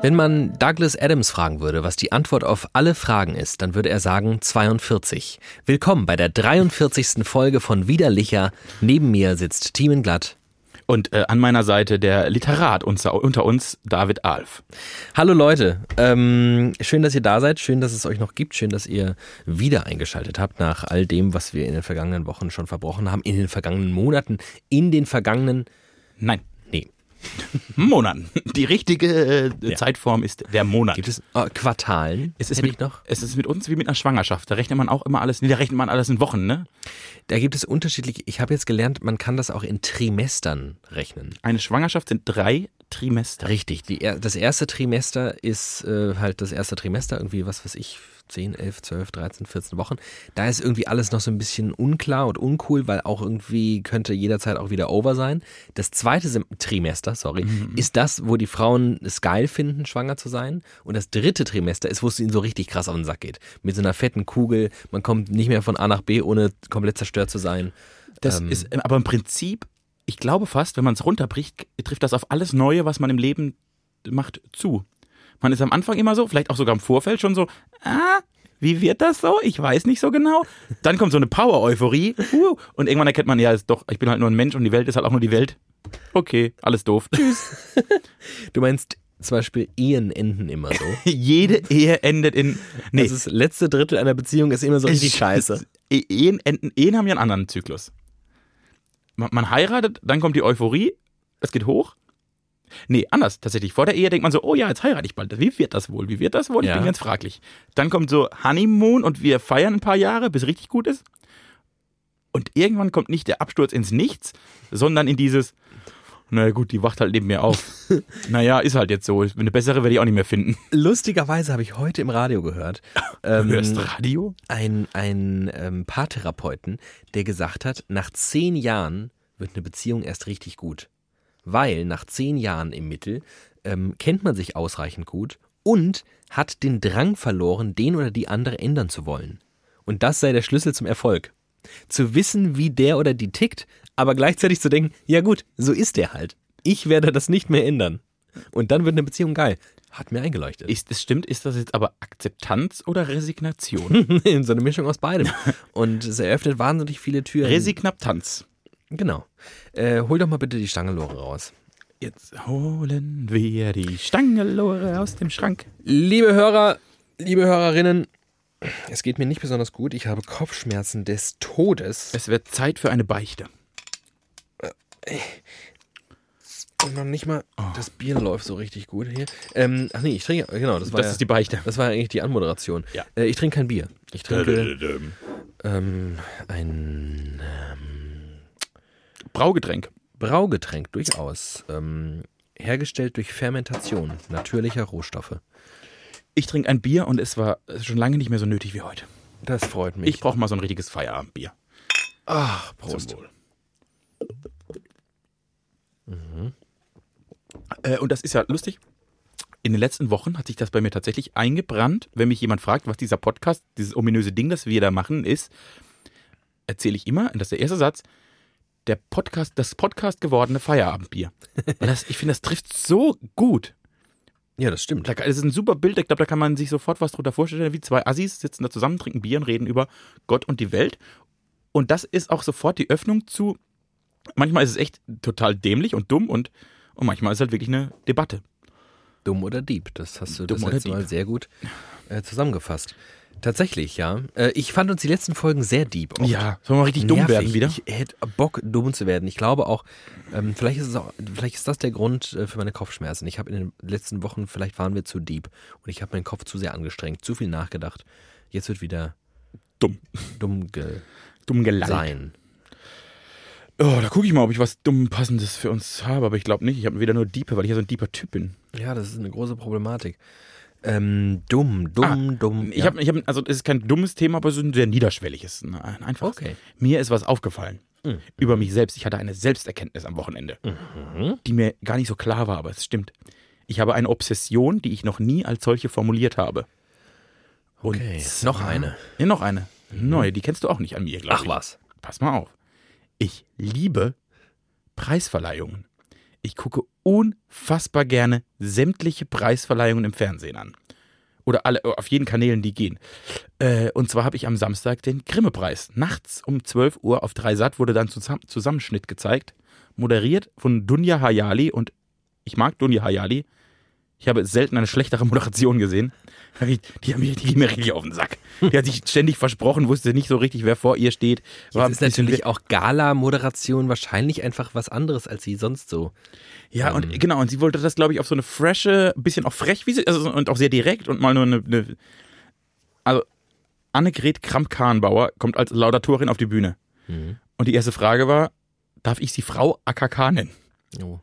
Wenn man Douglas Adams fragen würde, was die Antwort auf alle Fragen ist, dann würde er sagen 42. Willkommen bei der 43. Folge von Widerlicher. Neben mir sitzt Thiemen Glatt. Und äh, an meiner Seite der Literat unter, uns, David Alf. Hallo Leute, ähm, schön, dass ihr da seid, schön, dass es euch noch gibt, schön, dass ihr wieder eingeschaltet habt nach all dem, was wir in den vergangenen Wochen schon verbrochen haben, in den vergangenen Monaten, in den vergangenen... Nein. Monaten. Die richtige äh, Ja. Zeitform ist der Monat. Gibt es äh, Quartalen? es ist, mit, noch? es ist mit uns wie mit einer Schwangerschaft. Da rechnet man auch immer alles, nee, da rechnet man alles in Wochen, ne? Da gibt es unterschiedliche, ich habe jetzt gelernt, man kann das auch in Trimestern rechnen. Eine Schwangerschaft sind drei Trimester. Richtig, die, das erste Trimester ist äh, halt das erste Trimester, irgendwie, was weiß ich, 10, 11, 12, 13, 14 Wochen. Da ist irgendwie alles noch so ein bisschen unklar und uncool, weil auch irgendwie könnte jederzeit auch wieder over sein. Das zweite Sem Trimester, sorry, ist das, wo die Frauen es geil finden, schwanger zu sein. Und das dritte Trimester ist, wo es ihnen so richtig krass auf den Sack geht. Mit so einer fetten Kugel, man kommt nicht mehr von A nach B, ohne komplett zerstört zu sein. Das Ähm. ist aber im Prinzip, ich glaube fast, wenn man es runterbricht, trifft das auf alles Neue, was man im Leben macht, zu. Man ist am Anfang immer so, vielleicht auch sogar im Vorfeld schon so, ah, wie wird das so? Ich weiß nicht so genau. Dann kommt so eine Power-Euphorie uh, und irgendwann erkennt man, ja, ist doch, ich bin halt nur ein Mensch und die Welt ist halt auch nur die Welt. Okay, alles doof. Tschüss. Du meinst zum Beispiel Ehen enden immer so. Jede Ehe endet in. Nee, Das ist letzte Drittel einer Beziehung ist immer so richtig scheiße. E- Ehen, enden, Ehen haben ja einen anderen Zyklus. Man, man heiratet, dann kommt die Euphorie, es geht hoch. Nee, anders. Tatsächlich. Vor der Ehe denkt man so, oh ja, jetzt heirate ich bald. Wie wird das wohl? Wie wird das wohl? Ich Ja. bin ganz fraglich. Dann kommt so Honeymoon und wir feiern ein paar Jahre, bis richtig gut ist. Und irgendwann kommt nicht der Absturz ins Nichts, sondern in dieses, naja gut, die wacht halt neben mir auf. naja, ist halt jetzt so. Eine bessere werde ich auch nicht mehr finden. Lustigerweise habe ich heute im Radio gehört, ähm, hörst Radio? ein, ein ähm, Paartherapeuten, der gesagt hat, nach zehn Jahren wird eine Beziehung erst richtig gut. Weil nach zehn Jahren im Mittel ähm, kennt man sich ausreichend gut und hat den Drang verloren, den oder die andere ändern zu wollen. Und das sei der Schlüssel zum Erfolg. Zu wissen, wie der oder die tickt, aber gleichzeitig zu denken, ja gut, so ist der halt. Ich werde das nicht mehr ändern. Und dann wird eine Beziehung geil. Hat mir eingeleuchtet. Ist es stimmt, ist das jetzt aber Akzeptanz oder Resignation? so eine Mischung aus beidem. Und es eröffnet wahnsinnig viele Türen. Resignaptanz. Genau. Äh, hol doch mal bitte die Stangelore raus. Jetzt holen wir die Stangelore aus dem Schrank. Liebe Hörer, liebe Hörerinnen, es geht mir nicht besonders gut. Ich habe Kopfschmerzen des Todes. Es wird Zeit für eine Beichte. Und noch nicht mal das Bier läuft so richtig gut hier. Ähm, ach nee, ich trinke, genau, das war, Das ja, ist die Beichte. das war eigentlich die Anmoderation. Ja. Äh, ich trinke kein Bier. Ich trinke ähm, ein Braugetränk. Braugetränk, durchaus. Ähm, hergestellt durch Fermentation natürlicher Rohstoffe. Ich trinke ein Bier und es war schon lange nicht mehr so nötig wie heute. Das freut mich. Ich brauche mal so ein richtiges Feierabendbier. Ach, Prost. Wohl. Äh, und das ist ja lustig. In den letzten Wochen hat sich das bei mir tatsächlich eingebrannt. Wenn mich jemand fragt, was dieser Podcast, dieses ominöse Ding, das wir da machen, ist, erzähle ich immer, und das ist der erste Satz, der Podcast, das Podcast gewordene Feierabendbier. Das, ich finde, das trifft so gut. Ja, das stimmt. Da, das ist ein super Bild, ich glaube, da kann man sich sofort was drunter vorstellen, wie zwei Assis sitzen da zusammen, trinken Bier und reden über Gott und die Welt. Und das ist auch sofort die Öffnung zu, manchmal ist es echt total dämlich und dumm und, und manchmal ist es halt wirklich eine Debatte. Dumm oder Dieb. Das hast du Dumm das letzte Mal sehr gut äh, zusammengefasst. Tatsächlich, ja. Äh, ich fand uns die letzten Folgen sehr deep. oft. Ja, sollen wir mal richtig dumm Nervig. werden wieder? Ich hätte Bock, dumm zu werden. Ich glaube auch, ähm, vielleicht ist es auch, vielleicht ist das der Grund äh, für meine Kopfschmerzen. Ich habe in den letzten Wochen, vielleicht waren wir zu deep und ich habe meinen Kopf zu sehr angestrengt, zu viel nachgedacht. Jetzt wird wieder Dumm. dumm ge Dumm geleitet. sein. Oh, da gucke ich mal, ob ich was dumm passendes für uns habe, aber ich glaube nicht. Ich habe wieder nur Diepe, weil ich ja so ein deeper Typ bin. Ja, das ist eine große Problematik. Ähm, dumm, dumm, dumm. Ich habe, ich hab, also es ist kein dummes Thema, aber es ist ein sehr niederschwelliges. Ein ein einfaches. Okay. Mir ist was aufgefallen Mhm. über mich selbst. Ich hatte eine Selbsterkenntnis am Wochenende, Mhm. die mir gar nicht so klar war, aber es stimmt. Ich habe eine Obsession, die ich noch nie als solche formuliert habe. Und Okay, zwar- noch eine. Ja, noch eine. Neue, die kennst du auch nicht an mir, glaube Ach ich. was. Pass mal auf. Ich liebe Preisverleihungen. Ich gucke unfassbar gerne sämtliche Preisverleihungen im Fernsehen an. Oder alle, auf jeden Kanälen, die gehen. Äh, und zwar habe ich am Samstag den Grimme-Preis. Nachts um 12 Uhr auf 3 Sat wurde dann Zusam Zusammenschnitt gezeigt. Moderiert von Dunja Hayali. Und ich mag Dunja Hayali. Ich habe selten eine schlechtere Moderation gesehen. Die, haben mich- die ging mir richtig auf den Sack. Die hat sich ständig versprochen, wusste nicht so richtig, wer vor ihr steht. War Das ist natürlich auch Gala-Moderation wahrscheinlich einfach was anderes, als sie sonst so. Ja, Ähm. und genau, und sie wollte das, glaube ich, auf so eine frische, bisschen auch frech, wie sie, also, und auch sehr direkt und mal nur eine. eine also, Annegret Kramp-Karrenbauer kommt als Laudatorin auf die Bühne. Mhm. Und die erste Frage war: Darf ich sie Frau AKK nennen? Oh,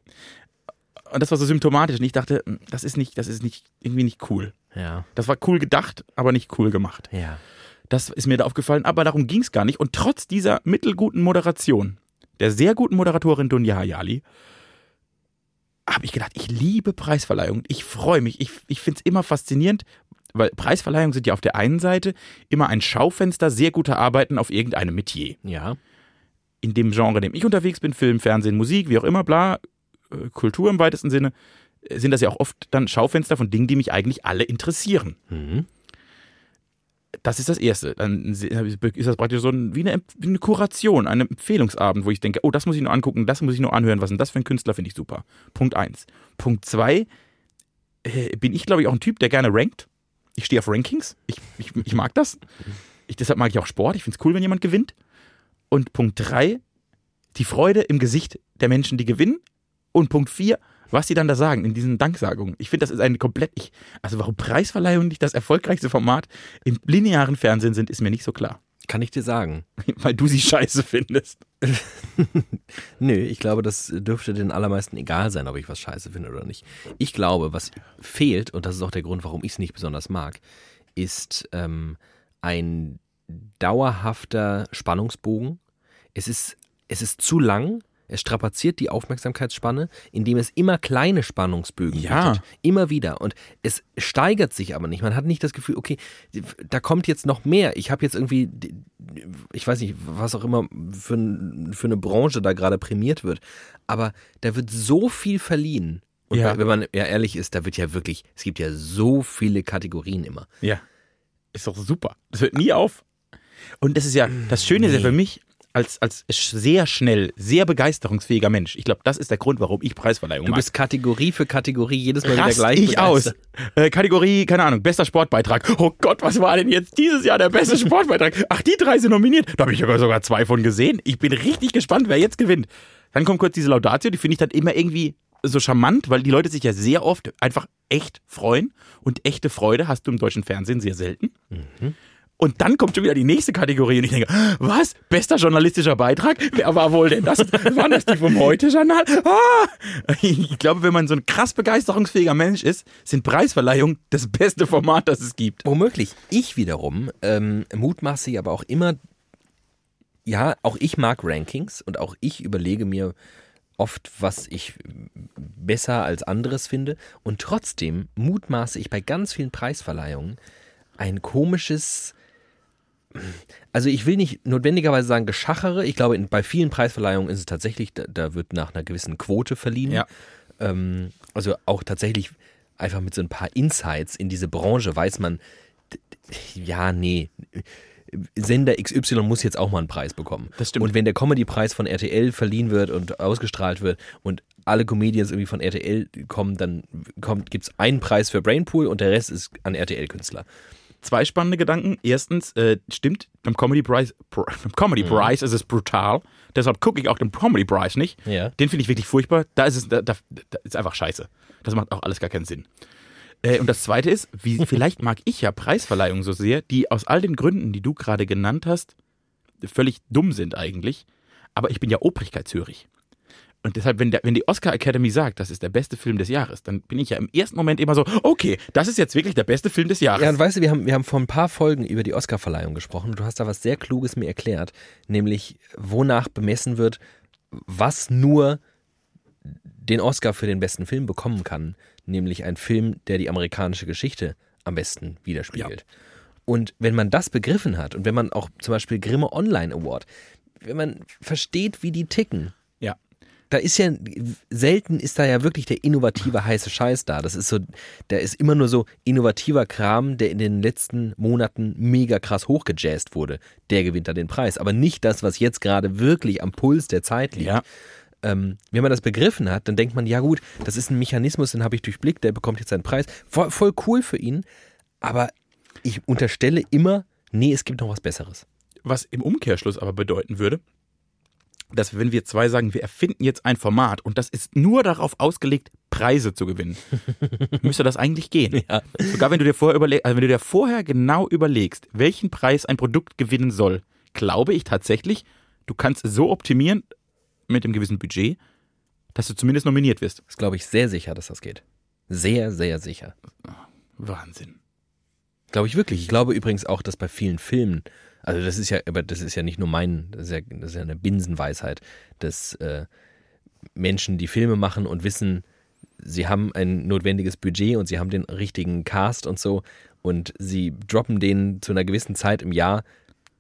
Und das war so symptomatisch. Und ich dachte, hm, das ist nicht, das ist nicht, irgendwie nicht cool. ja, Das war cool gedacht, aber nicht cool gemacht. ja. Das ist mir da aufgefallen, aber darum ging es gar nicht. Und trotz dieser mittelguten Moderation, der sehr guten Moderatorin Dunja Hayali, habe ich gedacht, ich liebe Preisverleihungen. Ich freue mich. Ich, ich finde es immer faszinierend, weil Preisverleihungen sind ja auf der einen Seite immer ein Schaufenster sehr guter Arbeiten auf irgendeinem Metier. Ja, In dem Genre, in dem ich unterwegs bin, Film, Fernsehen, Musik, wie auch immer, bla, Kultur im weitesten Sinne, äh, sind das ja auch oft dann Schaufenster von Dingen, die mich eigentlich alle interessieren. mhm. Das ist das Erste. Dann ist das praktisch so ein, wie, eine, wie eine Kuration, ein Empfehlungsabend, wo ich denke, oh, das muss ich nur angucken, das muss ich nur anhören, was ist denn das für ein Künstler, finde ich super. Punkt eins. Punkt zwei, äh, bin ich, glaube ich, auch ein Typ, der gerne rankt. Ich stehe auf Rankings. Ich, ich, ich mag das. Ich, deshalb mag ich auch Sport. Ich finde es cool, wenn jemand gewinnt. Und Punkt drei, die Freude im Gesicht der Menschen, die gewinnen. Und Punkt vier, was sie dann da sagen in diesen Danksagungen. Ich finde, das ist eine komplett. Ich, also, warum Preisverleihungen nicht das erfolgreichste Format im linearen Fernsehen sind, ist mir nicht so klar. Kann ich dir sagen. Weil du sie scheiße findest. Nö, ich glaube, das dürfte den allermeisten egal sein, ob ich was scheiße finde oder nicht. Ich glaube, was fehlt, und das ist auch der Grund, warum ich es nicht besonders mag, ist ähm, ein dauerhafter Spannungsbogen. Es ist, es ist zu lang. Es strapaziert die Aufmerksamkeitsspanne, indem es immer kleine Spannungsbögen Ja. bietet. Immer wieder. Und es steigert sich aber nicht. Man hat nicht das Gefühl, okay, da kommt jetzt noch mehr. Ich habe jetzt irgendwie, ich weiß nicht, was auch immer für, für eine Branche da gerade prämiert wird. Aber da wird so viel verliehen. Und Ja. wenn man ja ehrlich ist, da wird ja wirklich, es gibt ja so viele Kategorien immer. Ja. Ist doch super. Das hört nie auf. Und das ist ja, das Schöne ist ja Nee. für mich, als, als sehr schnell, sehr begeisterungsfähiger Mensch. Ich glaube, das ist der Grund, warum ich Preisverleihungen Du mag. bist Kategorie für Kategorie jedes Mal wieder Rast gleich. ich aus. begeistert. Äh, Kategorie, keine Ahnung, bester Sportbeitrag. Oh Gott, was war denn jetzt dieses Jahr der beste Sportbeitrag? Ach, die drei sind nominiert. Da habe ich sogar sogar zwei von gesehen. Ich bin richtig gespannt, wer jetzt gewinnt. Dann kommt kurz diese Laudatio, die finde ich dann immer irgendwie so charmant, weil die Leute sich ja sehr oft einfach echt freuen. Und echte Freude hast du im deutschen Fernsehen sehr selten. Und dann kommt schon wieder die nächste Kategorie und ich denke, was? Bester journalistischer Beitrag? Wer war wohl denn das? Waren das die vom Heute-Journal? Ah! Ich glaube, wenn man so ein krass begeisterungsfähiger Mensch ist, sind Preisverleihungen das beste Format, das es gibt. Womöglich. Ich wiederum ähm, mutmaße aber auch immer, ja, auch ich mag Rankings und auch ich überlege mir oft, was ich besser als anderes finde. Und trotzdem mutmaße ich bei ganz vielen Preisverleihungen ein komisches, also ich will nicht notwendigerweise sagen Geschachere. Ich glaube, in, bei vielen Preisverleihungen ist es tatsächlich, da, da wird nach einer gewissen Quote verliehen. Ja. Ähm, also auch tatsächlich einfach mit so ein paar Insights in diese Branche weiß man, ja, nee. Sender XY muss jetzt auch mal einen Preis bekommen. Das stimmt. Und wenn der Comedy-Preis von RTL verliehen wird und ausgestrahlt wird und alle Comedians irgendwie von RTL kommen, dann kommt, gibt es einen Preis für Brainpool und der Rest ist an RTL-Künstler. Zwei spannende Gedanken. Erstens, äh, stimmt, beim Comedy Prize, Pr- beim Comedy Prize ist es brutal. Deshalb gucke ich auch den Comedy Prize nicht. Ja. Den finde ich wirklich furchtbar. Da ist es, da, da, da ist einfach scheiße. Das macht auch alles gar keinen Sinn. Äh, und das zweite ist, wie, vielleicht mag ich ja Preisverleihungen so sehr, die aus all den Gründen, die du gerade genannt hast, völlig dumm sind eigentlich. Aber ich bin ja obrigkeitshörig. Und deshalb, wenn, der, wenn die Oscar Academy sagt, das ist der beste Film des Jahres, dann bin ich ja im ersten Moment immer so, okay, das ist jetzt wirklich der beste Film des Jahres. Ja, und weißt du, wir haben, wir haben vor ein paar Folgen über die Oscarverleihung gesprochen und du hast da was sehr Kluges mir erklärt, nämlich wonach bemessen wird, was nur den Oscar für den besten Film bekommen kann. nämlich ein Film, der die amerikanische Geschichte am besten widerspiegelt. Und wenn man das begriffen hat und wenn man auch zum Beispiel Grimme Online Award, wenn man versteht, wie die ticken, Ja. Da ist ja selten ist da ja wirklich der innovative heiße Scheiß da. Das ist so, da ist immer nur so innovativer Kram, der in den letzten Monaten mega krass hochgejazzt wurde. Der gewinnt da den Preis. Aber nicht das, was jetzt gerade wirklich am Puls der Zeit liegt. Ja. Ähm, wenn man das begriffen hat, dann denkt man, ja gut, das ist ein Mechanismus, den habe ich durchblickt, der bekommt jetzt seinen Preis. Voll, voll cool für ihn. Aber ich unterstelle immer, nee, es gibt noch was Besseres. Was im Umkehrschluss aber bedeuten würde, dass wenn wir zwei sagen, wir erfinden jetzt ein Format und das ist nur darauf ausgelegt, Preise zu gewinnen, müsste das eigentlich gehen. Ja. Sogar wenn du dir vorher überlegst, also wenn du dir vorher genau überlegst, welchen Preis ein Produkt gewinnen soll, glaube ich tatsächlich, du kannst es so optimieren mit dem gewissen Budget, dass du zumindest nominiert wirst. Das glaube ich sehr sicher, dass das geht. Sehr, sehr sicher. Wahnsinn. Glaube ich wirklich. Ich glaube übrigens auch, dass bei vielen Filmen, also das ist ja, aber das ist ja nicht nur mein, das ist ja, das ist ja eine Binsenweisheit, dass äh, Menschen, die Filme machen und wissen, sie haben ein notwendiges Budget und sie haben den richtigen Cast und so und sie droppen den zu einer gewissen Zeit im Jahr,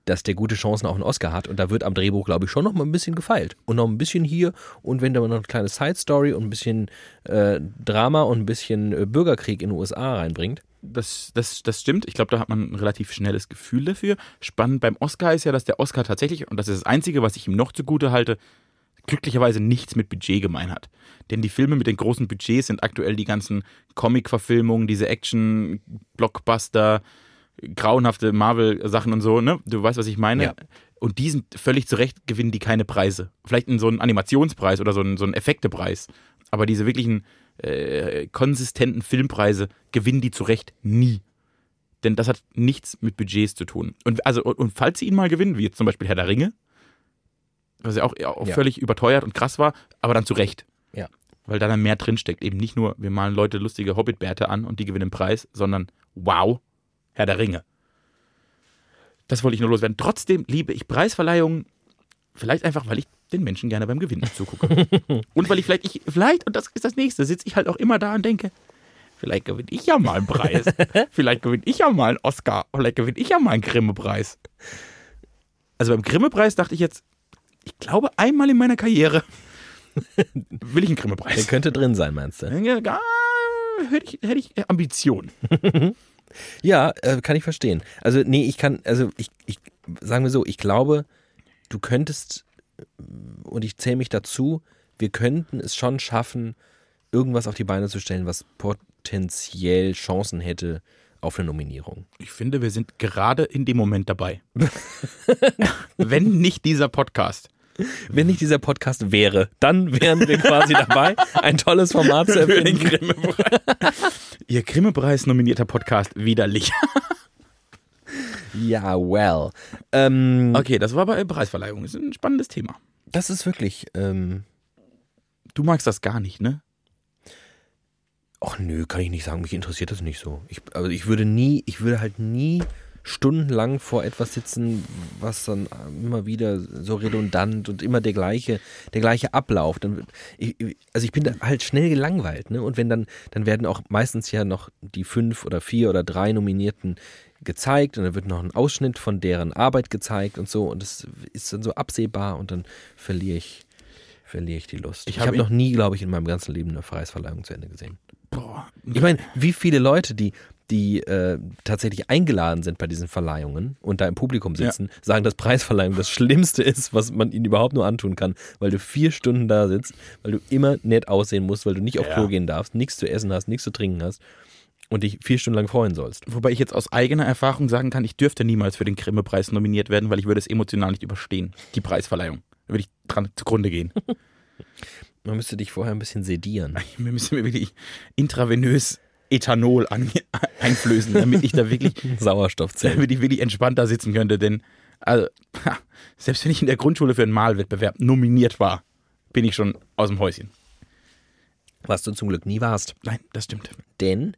dass der gute Chancen auf einen Oscar hat und da wird am Drehbuch, glaube ich, schon noch mal ein bisschen gefeilt und noch ein bisschen hier und wenn da noch eine kleine Side Story und ein bisschen äh, Drama und ein bisschen äh, Bürgerkrieg in den USA reinbringt. Das, das, das stimmt. Ich glaube, da hat man ein relativ schnelles Gefühl dafür. Spannend beim Oscar ist ja, dass der Oscar tatsächlich, und das ist das Einzige, was ich ihm noch zugute halte, glücklicherweise nichts mit Budget gemein hat. Denn die Filme mit den großen Budgets sind aktuell die ganzen Comic-Verfilmungen, diese Action-Blockbuster, grauenhafte Marvel-Sachen und so, ne? Du weißt, was ich meine? Ja. Und die sind völlig zu Recht, gewinnen die keine Preise. Vielleicht in so einen Animationspreis oder so einen, so einen Effektepreis. Aber diese wirklichen äh, konsistenten Filmpreise gewinnen die zu Recht nie. Denn das hat nichts mit Budgets zu tun. Und, also, und, und falls sie ihn mal gewinnen, wie jetzt zum Beispiel Herr der Ringe, was ja auch, auch Ja. völlig überteuert und krass war, aber dann zu Recht. Ja. Weil da dann mehr drinsteckt. Eben nicht nur, wir malen Leute lustige Hobbit-Bärte an und die gewinnen den Preis, sondern wow, Herr der Ringe. Das wollte ich nur loswerden. Trotzdem liebe ich Preisverleihungen, vielleicht einfach, weil ich den Menschen gerne beim Gewinnen zugucke. und weil ich vielleicht, ich, vielleicht, und das ist das nächste, sitze ich halt auch immer da und denke, vielleicht gewinne ich ja mal einen Preis. vielleicht gewinne ich ja mal einen Oscar. Vielleicht gewinne ich ja mal einen Grimme-Preis. Also beim Grimme-Preis dachte ich jetzt, ich glaube einmal in meiner Karriere will ich einen Der Grimme-Preis. könnte drin sein, meinst du? Ja, Hätte ich, hätte ich Ambition. Ja, äh, kann ich verstehen. Also, nee, ich kann, also ich, ich sagen wir so, ich glaube, du könntest, äh, und ich zähle mich dazu, wir könnten es schon schaffen, irgendwas auf die Beine zu stellen, was potenziell Chancen hätte auf eine Nominierung. Ich finde, wir sind gerade in dem Moment dabei. Wenn nicht dieser Podcast. Wenn nicht dieser Podcast wäre, dann wären wir quasi dabei, ein tolles Format zu Für den erfinden. Grimme-Preis. Ihr Grimme-Preis nominierter Podcast widerlich. Ja, well. Ähm, Okay, das war bei Preisverleihung. Das ist ein spannendes Thema. Das ist wirklich, ähm, Du magst das gar nicht, ne? ach nö, kann ich nicht sagen, mich interessiert das nicht so. Ich, also ich würde nie, ich würde halt nie stundenlang vor etwas sitzen, was dann immer wieder so redundant und immer der gleiche, der gleiche Ablauf. Dann, ich, also ich bin da halt schnell gelangweilt, ne? Und wenn dann, dann werden auch meistens ja noch die fünf oder vier oder drei Nominierten gezeigt und dann wird noch ein Ausschnitt von deren Arbeit gezeigt und so und das ist dann so absehbar und dann verliere ich, verliere ich die Lust. Ich Ich, hab habe in- noch nie, glaube ich, in meinem ganzen Leben eine Preisverleihung zu Ende gesehen. Boah. Ich meine, wie viele Leute, die, die äh, tatsächlich eingeladen sind bei diesen Verleihungen und da im Publikum sitzen, sagen, dass Preisverleihung das Schlimmste ist, was man ihnen überhaupt nur antun kann, weil du vier Stunden da sitzt, weil du immer nett aussehen musst, weil du nicht auf Ja. Klo gehen darfst, nichts zu essen hast, nichts zu trinken hast und dich vier Stunden lang freuen sollst. Wobei ich jetzt aus eigener Erfahrung sagen kann, ich dürfte niemals für den Grimme-Preis nominiert werden, weil ich würde es emotional nicht überstehen. Die Preisverleihung. Da würde ich dran zugrunde gehen. Man müsste dich vorher ein bisschen sedieren. Wir müssen mir wirklich intravenös Ethanol an, einflößen, damit ich da wirklich, Sauerstoffzellen. damit ich wirklich entspannt da sitzen könnte. Denn also, selbst wenn ich in der Grundschule für einen Malwettbewerb nominiert war, bin ich schon aus dem Häuschen. Was du zum Glück nie warst. Nein, das stimmt. Denn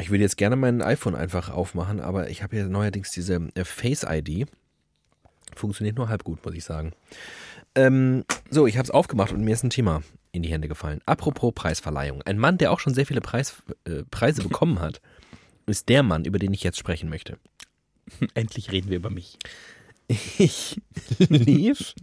ich würde jetzt gerne mein iPhone einfach aufmachen, aber ich habe ja neuerdings diese äh, Face-ID. Funktioniert nur halb gut, muss ich sagen. Ähm, so, ich habe es aufgemacht und mir ist ein Thema in die Hände gefallen. Apropos Preisverleihung. Ein Mann, der auch schon sehr viele Preis, äh, Preise bekommen hat, ist der Mann, über den ich jetzt sprechen möchte. Endlich reden wir über mich. Ich lief.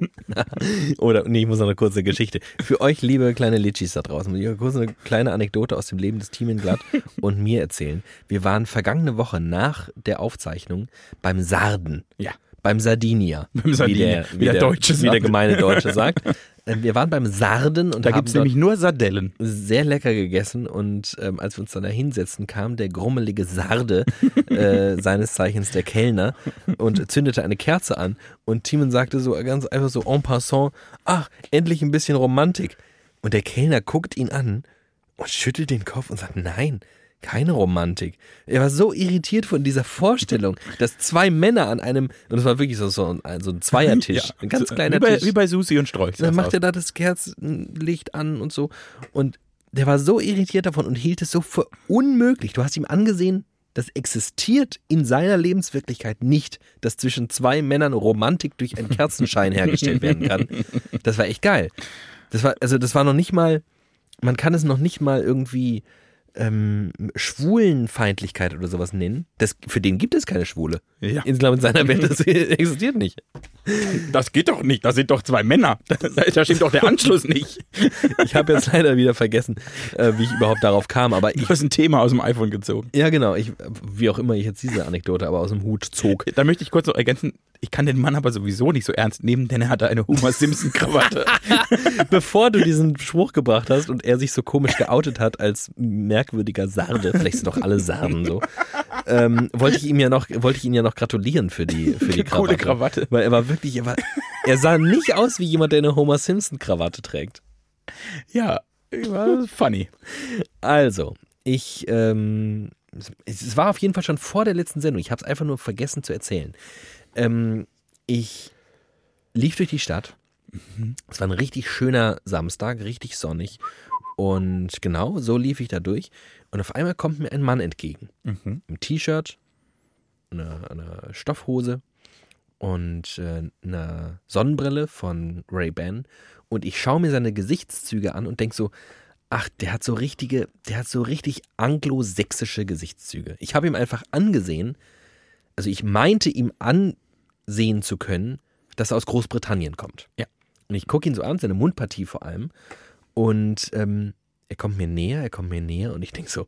Oder, nee, ich muss noch eine kurze Geschichte. Für euch, liebe kleine Litschis da draußen, muss ich kurz eine kleine Anekdote aus dem Leben des Thiemenglatt und mir erzählen. Wir waren vergangene Woche nach der Aufzeichnung beim Sarden. Ja. Beim Sardinia. Beim Sardinia, Wie der, wie der Deutsche Wie der sagt. gemeine Deutsche sagt. Äh, Wir waren beim Sarden und Da haben gibt es dort nämlich nur Sardellen. sehr lecker gegessen und ähm, als wir uns dann da hinsetzten, kam der grummelige Sarde, äh, seines Zeichens der Kellner, und zündete eine Kerze an. Und Timon sagte so ganz einfach so en passant, ach, endlich ein bisschen Romantik. Und der Kellner guckt ihn an und schüttelt den Kopf und sagt, nein, keine Romantik. Er war so irritiert von dieser Vorstellung, dass zwei Männer an einem, und es war wirklich so, so, ein, so ein Zweiertisch, ein ganz kleiner wie bei, Tisch. Wie bei Susi und Strolch. Dann macht er da das Kerzenlicht an und so. Und der war so irritiert davon und hielt es so für unmöglich. Du hast ihm angesehen, das existiert in seiner Lebenswirklichkeit nicht, dass zwischen zwei Männern Romantik durch einen Kerzenschein hergestellt werden kann. Das war echt geil. Das war, also das war noch nicht mal, man kann es noch nicht mal irgendwie ähm, Schwulenfeindlichkeit oder sowas nennen. Das, für den gibt es keine Schwule. Ja. Insgesamt in seiner Welt, das existiert nicht. Das geht doch nicht, das sind doch zwei Männer. Da, stimmt doch der Anschluss nicht. Ich habe jetzt leider wieder vergessen, äh, wie ich überhaupt darauf kam, aber ich Du hast ein Thema aus dem iPhone gezogen. Ja, genau. Ich, wie auch immer ich jetzt diese Anekdote aber aus dem Hut zog. Da möchte ich kurz noch ergänzen, ich kann den Mann aber sowieso nicht so ernst nehmen, denn er hatte eine Homer Simpson Krawatte. Bevor du diesen Spruch gebracht hast und er sich so komisch geoutet hat als merkwürdiger Sarde, vielleicht sind doch alle Sarden so, ähm, wollte ich ihm ja noch, wollte ich ihn ja noch gratulieren für die, für die Krawatte. Coole Krawatte. Weil er war wirklich, er, war, er sah nicht aus wie jemand, der eine Homer Simpson Krawatte trägt. Ja, war funny. Also, ich, ähm, es war auf jeden Fall schon vor der letzten Sendung. Ich habe es einfach nur vergessen zu erzählen. Ähm, ich lief durch die Stadt. Es war ein richtig schöner Samstag, richtig sonnig. Und genau so lief ich da durch. Und auf einmal kommt mir ein Mann entgegen. Mhm. Im T-Shirt, einer, einer Stoffhose und äh, einer Sonnenbrille von Ray-Ban. Und ich schaue mir seine Gesichtszüge an und denke so, ach, der hat so richtige, der hat so richtig anglosächsische Gesichtszüge. Ich habe ihm einfach angesehen, also ich meinte ihm ansehen zu können, dass er aus Großbritannien kommt. Ja. Und ich gucke ihn so an, seine Mundpartie vor allem. Und ähm, er kommt mir näher, er kommt mir näher und ich denke so,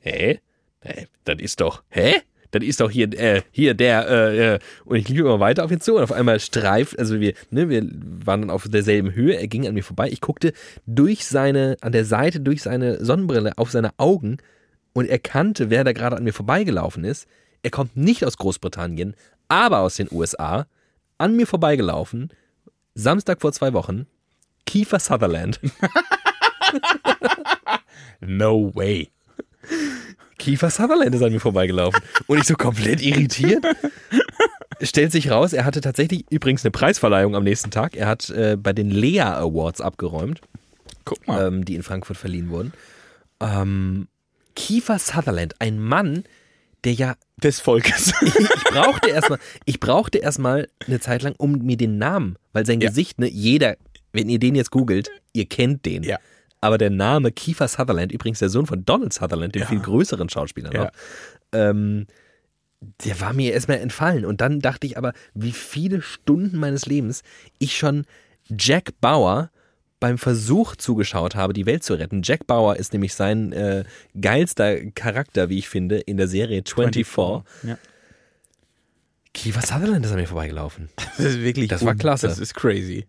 hä? Hä? Das ist doch, hä? Das ist doch hier, äh, hier der, äh, äh. und ich lief immer weiter auf ihn zu und auf einmal streift, also wir, ne, wir waren dann auf derselben Höhe, er ging an mir vorbei, ich guckte durch seine, an der Seite, durch seine Sonnenbrille auf seine Augen und erkannte, wer da gerade an mir vorbeigelaufen ist. Er kommt nicht aus Großbritannien, aber aus den USA, an mir vorbeigelaufen, Samstag vor zwei Wochen, Kiefer Sutherland. No way. Kiefer Sutherland ist an mir vorbeigelaufen. Und ich so komplett irritiert. Stellt sich raus, er hatte tatsächlich übrigens eine Preisverleihung am nächsten Tag. Er hat äh, bei den Lea Awards abgeräumt, Guck mal. ähm, die in Frankfurt verliehen wurden. Ähm, Kiefer Sutherland, ein Mann, der ja Des Volkes. ich brauchte erstmal, ich brauchte erstmal eine Zeit lang um mir den Namen, weil sein Ja. Gesicht, ne, jeder, wenn ihr den jetzt googelt, ihr kennt den. Ja. Aber der Name Kiefer Sutherland, übrigens der Sohn von Donald Sutherland, dem Ja. viel größeren Schauspieler noch, Ja. ähm, der war mir erstmal entfallen. Und dann dachte ich aber, wie viele Stunden meines Lebens ich schon Jack Bauer beim Versuch zugeschaut habe, die Welt zu retten. Jack Bauer ist nämlich sein äh, geilster Charakter, wie ich finde, in der Serie 24. Ja. Kiefer Sutherland ist an mir vorbeigelaufen. Das ist wirklich Das war klasse. Das ist crazy.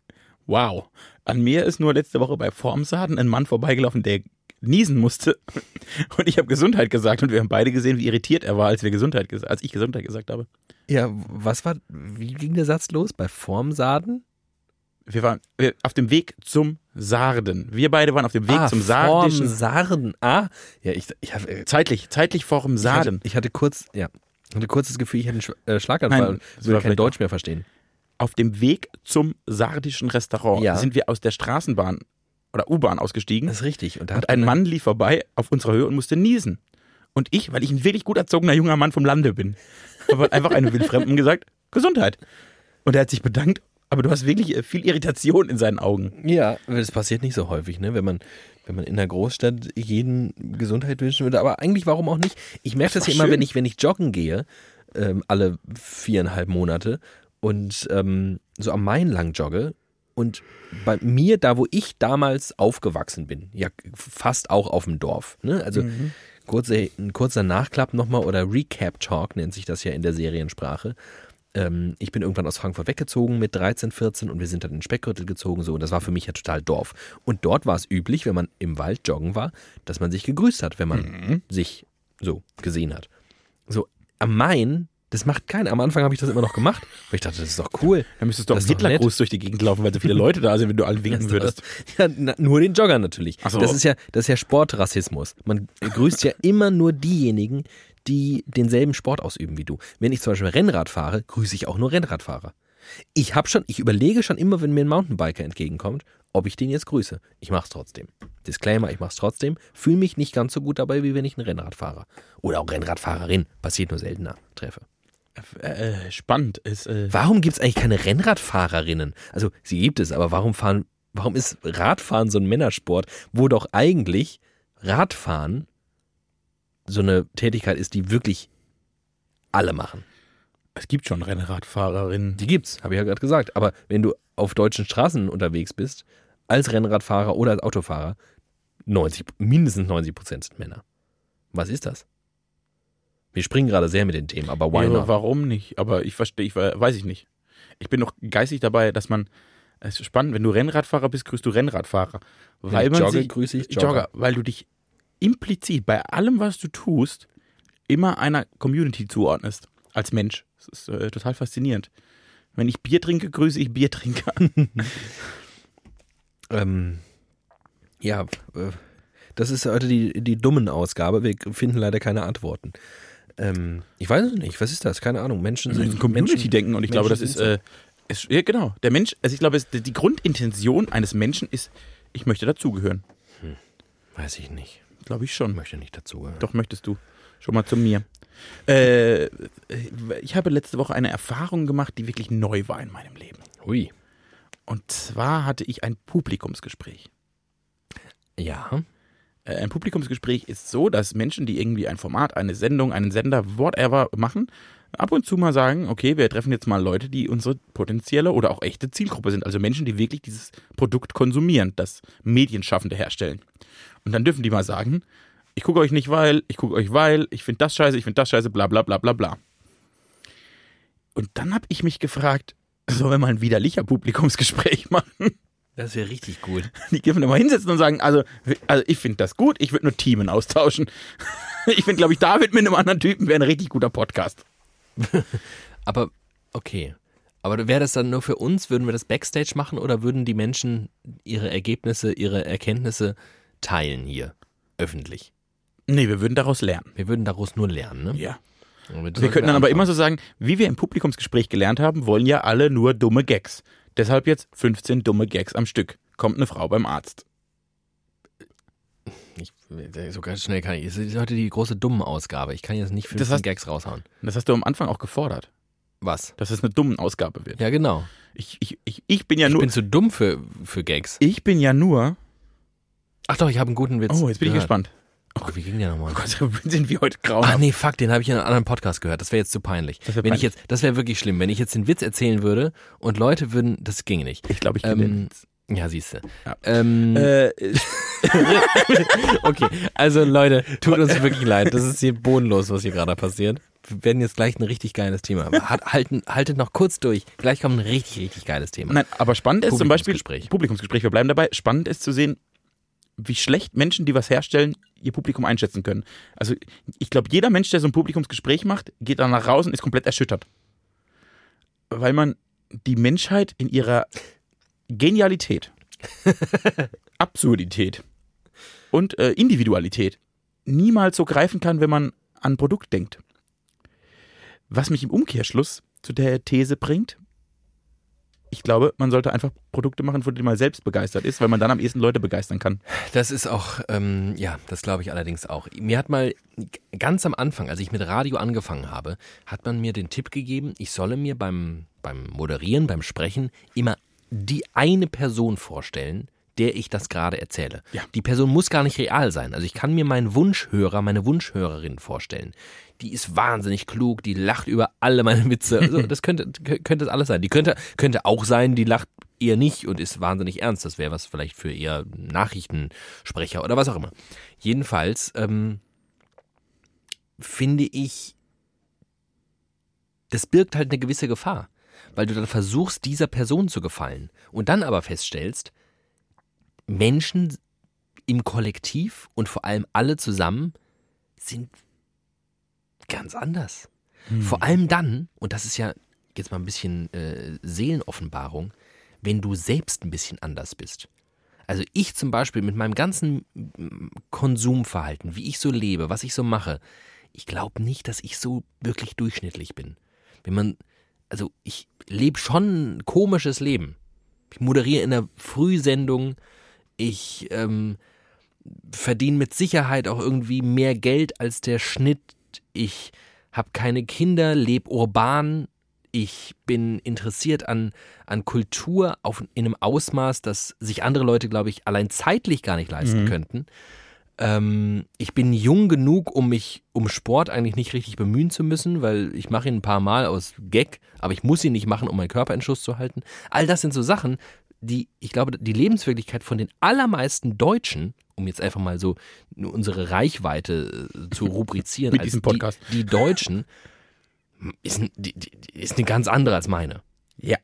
Wow. An mir ist nur letzte Woche bei Formsaden ein Mann vorbeigelaufen, der niesen musste. Und ich habe Gesundheit gesagt und wir haben beide gesehen, wie irritiert er war, als wir Gesundheit gesagt, als ich Gesundheit gesagt habe. Ja, was war, wie ging der Satz los? Bei Formsaden? Wir waren wir, auf dem Weg zum Sarden. Wir beide waren auf dem Weg zum sardischen. Sarden. Ah, ja, ich, ich habe äh, Zeitlich, zeitlich vorm ich hatte, Sarden. ich hatte kurz, ja, hatte kurz das Gefühl, ich hätte einen Sch äh, Schlaganfall Nein, und würde kein Deutsch mehr verstehen. Auf dem Weg zum sardischen Restaurant Ja. sind wir aus der Straßenbahn oder U-Bahn ausgestiegen. Das ist richtig. Und, da Und hat ein einer- Mann lief vorbei auf unserer Höhe und musste niesen. Und ich, weil ich ein wirklich gut erzogener junger Mann vom Lande bin, habe einfach einem Wildfremden gesagt, Gesundheit. Und er hat sich bedankt Aber du hast wirklich äh, viel Irritation in seinen Augen. Ja, das passiert nicht so häufig, ne? Wenn man, wenn man in der Großstadt jeden Gesundheit wünschen würde. Aber eigentlich, warum auch nicht? Ich merke das, ja immer, wenn ich, wenn ich joggen gehe, ähm, alle viereinhalb Monate und ähm, so am Main lang jogge. Und bei mir, da wo ich damals aufgewachsen bin, ja fast auch auf dem Dorf, ne? Also kurze, ein kurzer Nachklapp nochmal oder Recap Talk nennt sich das ja in der Seriensprache. Ähm, ich bin irgendwann aus Frankfurt weggezogen mit 13, 14 und wir sind dann in Speckgürtel gezogen so und das war für mich ja total Dorf. Und dort war es üblich, wenn man im Wald joggen war, dass man sich gegrüßt hat, wenn man sich so gesehen hat. So am Main, das macht keiner. Am Anfang habe ich das immer noch gemacht, weil ich dachte, das ist doch cool. Dann müsstest du doch Hitlergruß durch die Gegend laufen, weil so viele Leute da sind, wenn du allen winken würdest. Ja, na, nur den Jogger natürlich. So. Das ist ja, das ist ja Sportrassismus. Man grüßt ja immer nur diejenigen, die denselben Sport ausüben wie du. Wenn ich zum Beispiel Rennrad fahre, grüße ich auch nur Rennradfahrer. Ich habe schon, ich überlege schon immer, wenn mir ein Mountainbiker entgegenkommt, ob ich den jetzt grüße. Ich mache es trotzdem. Disclaimer, ich mache es trotzdem. Fühle mich nicht ganz so gut dabei, wie wenn ich einen Rennradfahrer oder auch Rennradfahrerin, passiert nur seltener, treffe. Äh, spannend ist. Äh, Warum gibt es eigentlich keine Rennradfahrerinnen? Also, sie gibt es, aber warum fahren, warum ist Radfahren so ein Männersport, wo doch eigentlich Radfahren so eine Tätigkeit ist, die wirklich alle machen? es gibt schon Rennradfahrerinnen. Die gibt's, habe ich ja gerade gesagt. Aber wenn du auf deutschen Straßen unterwegs bist, als Rennradfahrer oder als Autofahrer, 90, mindestens 90 Prozent sind Männer. Was ist das? Wir springen gerade sehr mit den Themen, aber why Ja, warum nicht? Aber ich verstehe, ich we- weiß ich nicht. Ich bin noch geistig dabei, dass man. Es ist spannend, wenn du Rennradfahrer bist, grüßt du Rennradfahrer. Weil man jogge, sich, grüße ich Jogger. Jogger. weil du dich implizit bei allem, was du tust, immer einer Community zuordnest. Als Mensch. Das ist äh, total faszinierend. Wenn ich Bier trinke, grüße ich Biertrinker. Ähm, ja, äh, das ist heute die, die dummen Ausgabe. Wir finden leider keine Antworten. Ähm, ich weiß es nicht. Was ist das? Keine Ahnung. Menschen sind Menschen, Community-Denken und ich glaube, das Menschen ist, äh, ist. Ja, genau. Der Mensch, also ich glaube, es, die Grundintention eines Menschen ist, ich möchte dazugehören. Weiß ich nicht. Glaube ich Ich schon. möchte nicht dazugehören. Doch, möchtest du. Schon mal zu mir. Äh, ich habe letzte Woche eine Erfahrung gemacht, die wirklich neu war in meinem Leben. Ui. Und zwar hatte ich ein Publikumsgespräch. Ja. Äh, Ein Publikumsgespräch ist so, dass Menschen, die irgendwie ein Format, eine Sendung, einen Sender, whatever machen, ab und zu mal sagen, okay, wir treffen jetzt mal Leute, die unsere potenzielle oder auch echte Zielgruppe sind. Also Menschen, die wirklich dieses Produkt konsumieren, das Medienschaffende herstellen. Und dann dürfen die mal sagen, ich gucke euch nicht, weil, ich gucke euch, weil, ich finde das scheiße, ich finde das scheiße, bla bla bla bla bla. Und dann habe ich mich gefragt, sollen wir mal ein widerlicher Publikumsgespräch machen? Das wäre richtig cool. Die dürfen immer hinsetzen und sagen, also, also ich finde das gut, ich würde nur Teamen austauschen. Ich finde, glaube ich, David mit einem anderen Typen wäre ein richtig guter Podcast. Aber, okay. Aber wäre das dann nur für uns? Würden wir das Backstage machen oder würden die Menschen ihre Ergebnisse, ihre Erkenntnisse teilen hier? Öffentlich. Nee, wir würden daraus lernen. Wir würden daraus nur lernen, ne? Ja. Wir könnten dann aber immer so sagen, wie wir im Publikumsgespräch gelernt haben, wollen ja alle nur dumme Gags. Deshalb jetzt 15 dumme Gags am Stück. Kommt eine Frau beim Arzt. Ich, so ganz schnell kann ich. Es ist heute die große dumme Ausgabe. Ich kann jetzt nicht 15 Das heißt- Gags raushauen. Das hast du am Anfang auch gefordert, Was? dass es eine dumme Ausgabe wird. Ja, genau. Ich, ich, ich, ich bin ja Ich nur. bin zu dumm für, für Gags. Ich bin ja nur. Ach doch, ich habe einen guten Witz. Oh, jetzt bin ich gehört. gespannt. Oh, wie ging der nochmal? Oh Gott, sind wir heute Ach grauenhaft. nee, fuck, den habe ich in einem anderen Podcast gehört. Das wäre jetzt zu peinlich. Das wär Wenn ich peinlich. jetzt, das wäre wirklich schlimm. Wenn ich jetzt den Witz erzählen würde und Leute würden, das ginge nicht. Ich glaube, ich kenne Ähm. Ja, siehst du. Ja. Ähm, Äh, okay, also Leute, tut uns wirklich leid. Das ist hier bodenlos, was hier gerade passiert. Wir werden jetzt gleich ein richtig geiles Thema. Halt- halten, haltet noch kurz durch. Gleich kommt ein richtig, richtig geiles Thema. Nein, aber spannend ist zum Beispiel. Publikumsgespräch. Wir bleiben dabei. Spannend ist zu sehen, wie schlecht Menschen, die was herstellen, ihr Publikum einschätzen können. Also ich glaube, jeder Mensch, der so ein Publikumsgespräch macht, geht danach raus und ist komplett erschüttert, weil man die Menschheit in ihrer Genialität, Absurdität und äh, Individualität niemals so greifen kann, wenn man an ein Produkt denkt. Was mich im Umkehrschluss zu der These bringt, ich glaube, man sollte einfach Produkte machen, von denen man selbst begeistert ist, weil man dann am ehesten Leute begeistern kann. Das ist auch, ähm, ja, das glaube ich allerdings auch. Mir hat mal ganz am Anfang, als ich mit Radio angefangen habe, hat man mir den Tipp gegeben, ich solle mir beim, beim Moderieren, beim Sprechen immer die eine Person vorstellen, der ich das gerade erzähle. Ja. Die Person muss gar nicht real sein. Also ich kann mir meinen Wunschhörer, meine Wunschhörerin vorstellen. Die ist wahnsinnig klug, die lacht über alle meine Witze. Also das könnte, könnte das alles sein. Die könnte, könnte auch sein, die lacht eher nicht und ist wahnsinnig ernst. Das wäre was vielleicht für eher Nachrichtensprecher oder was auch immer. Jedenfalls ähm, finde ich, das birgt halt eine gewisse Gefahr, weil du dann versuchst, dieser Person zu gefallen und dann aber feststellst, Menschen im Kollektiv und vor allem alle zusammen sind ganz anders. Vor allem dann, und das ist ja jetzt mal ein bisschen äh, Seelenoffenbarung, wenn du selbst ein bisschen anders bist. Also ich zum Beispiel mit meinem ganzen mm, Konsumverhalten, wie ich so lebe, was ich so mache, ich glaube nicht, dass ich so wirklich durchschnittlich bin. Wenn man, also ich lebe schon ein komisches Leben. Ich moderiere in einer Frühsendung, ich ähm, verdiene mit Sicherheit auch irgendwie mehr Geld als der Schnitt. Ich habe keine Kinder, lebe urban. Ich bin interessiert an, an Kultur auf, in einem Ausmaß, das sich andere Leute, glaube ich, allein zeitlich gar nicht leisten Mhm. könnten. Ähm, ich bin jung genug, um mich um Sport eigentlich nicht richtig bemühen zu müssen, weil ich mache ihn ein paar Mal aus Gag, aber ich muss ihn nicht machen, um meinen Körper in Schuss zu halten. All das sind so Sachen, die, ich glaube, die Lebenswirklichkeit von den allermeisten Deutschen, um jetzt einfach mal so unsere Reichweite äh, zu rubrizieren, Mit als diesem Podcast. Die, die Deutschen, ist, die, die ist eine ganz andere als meine. Ja.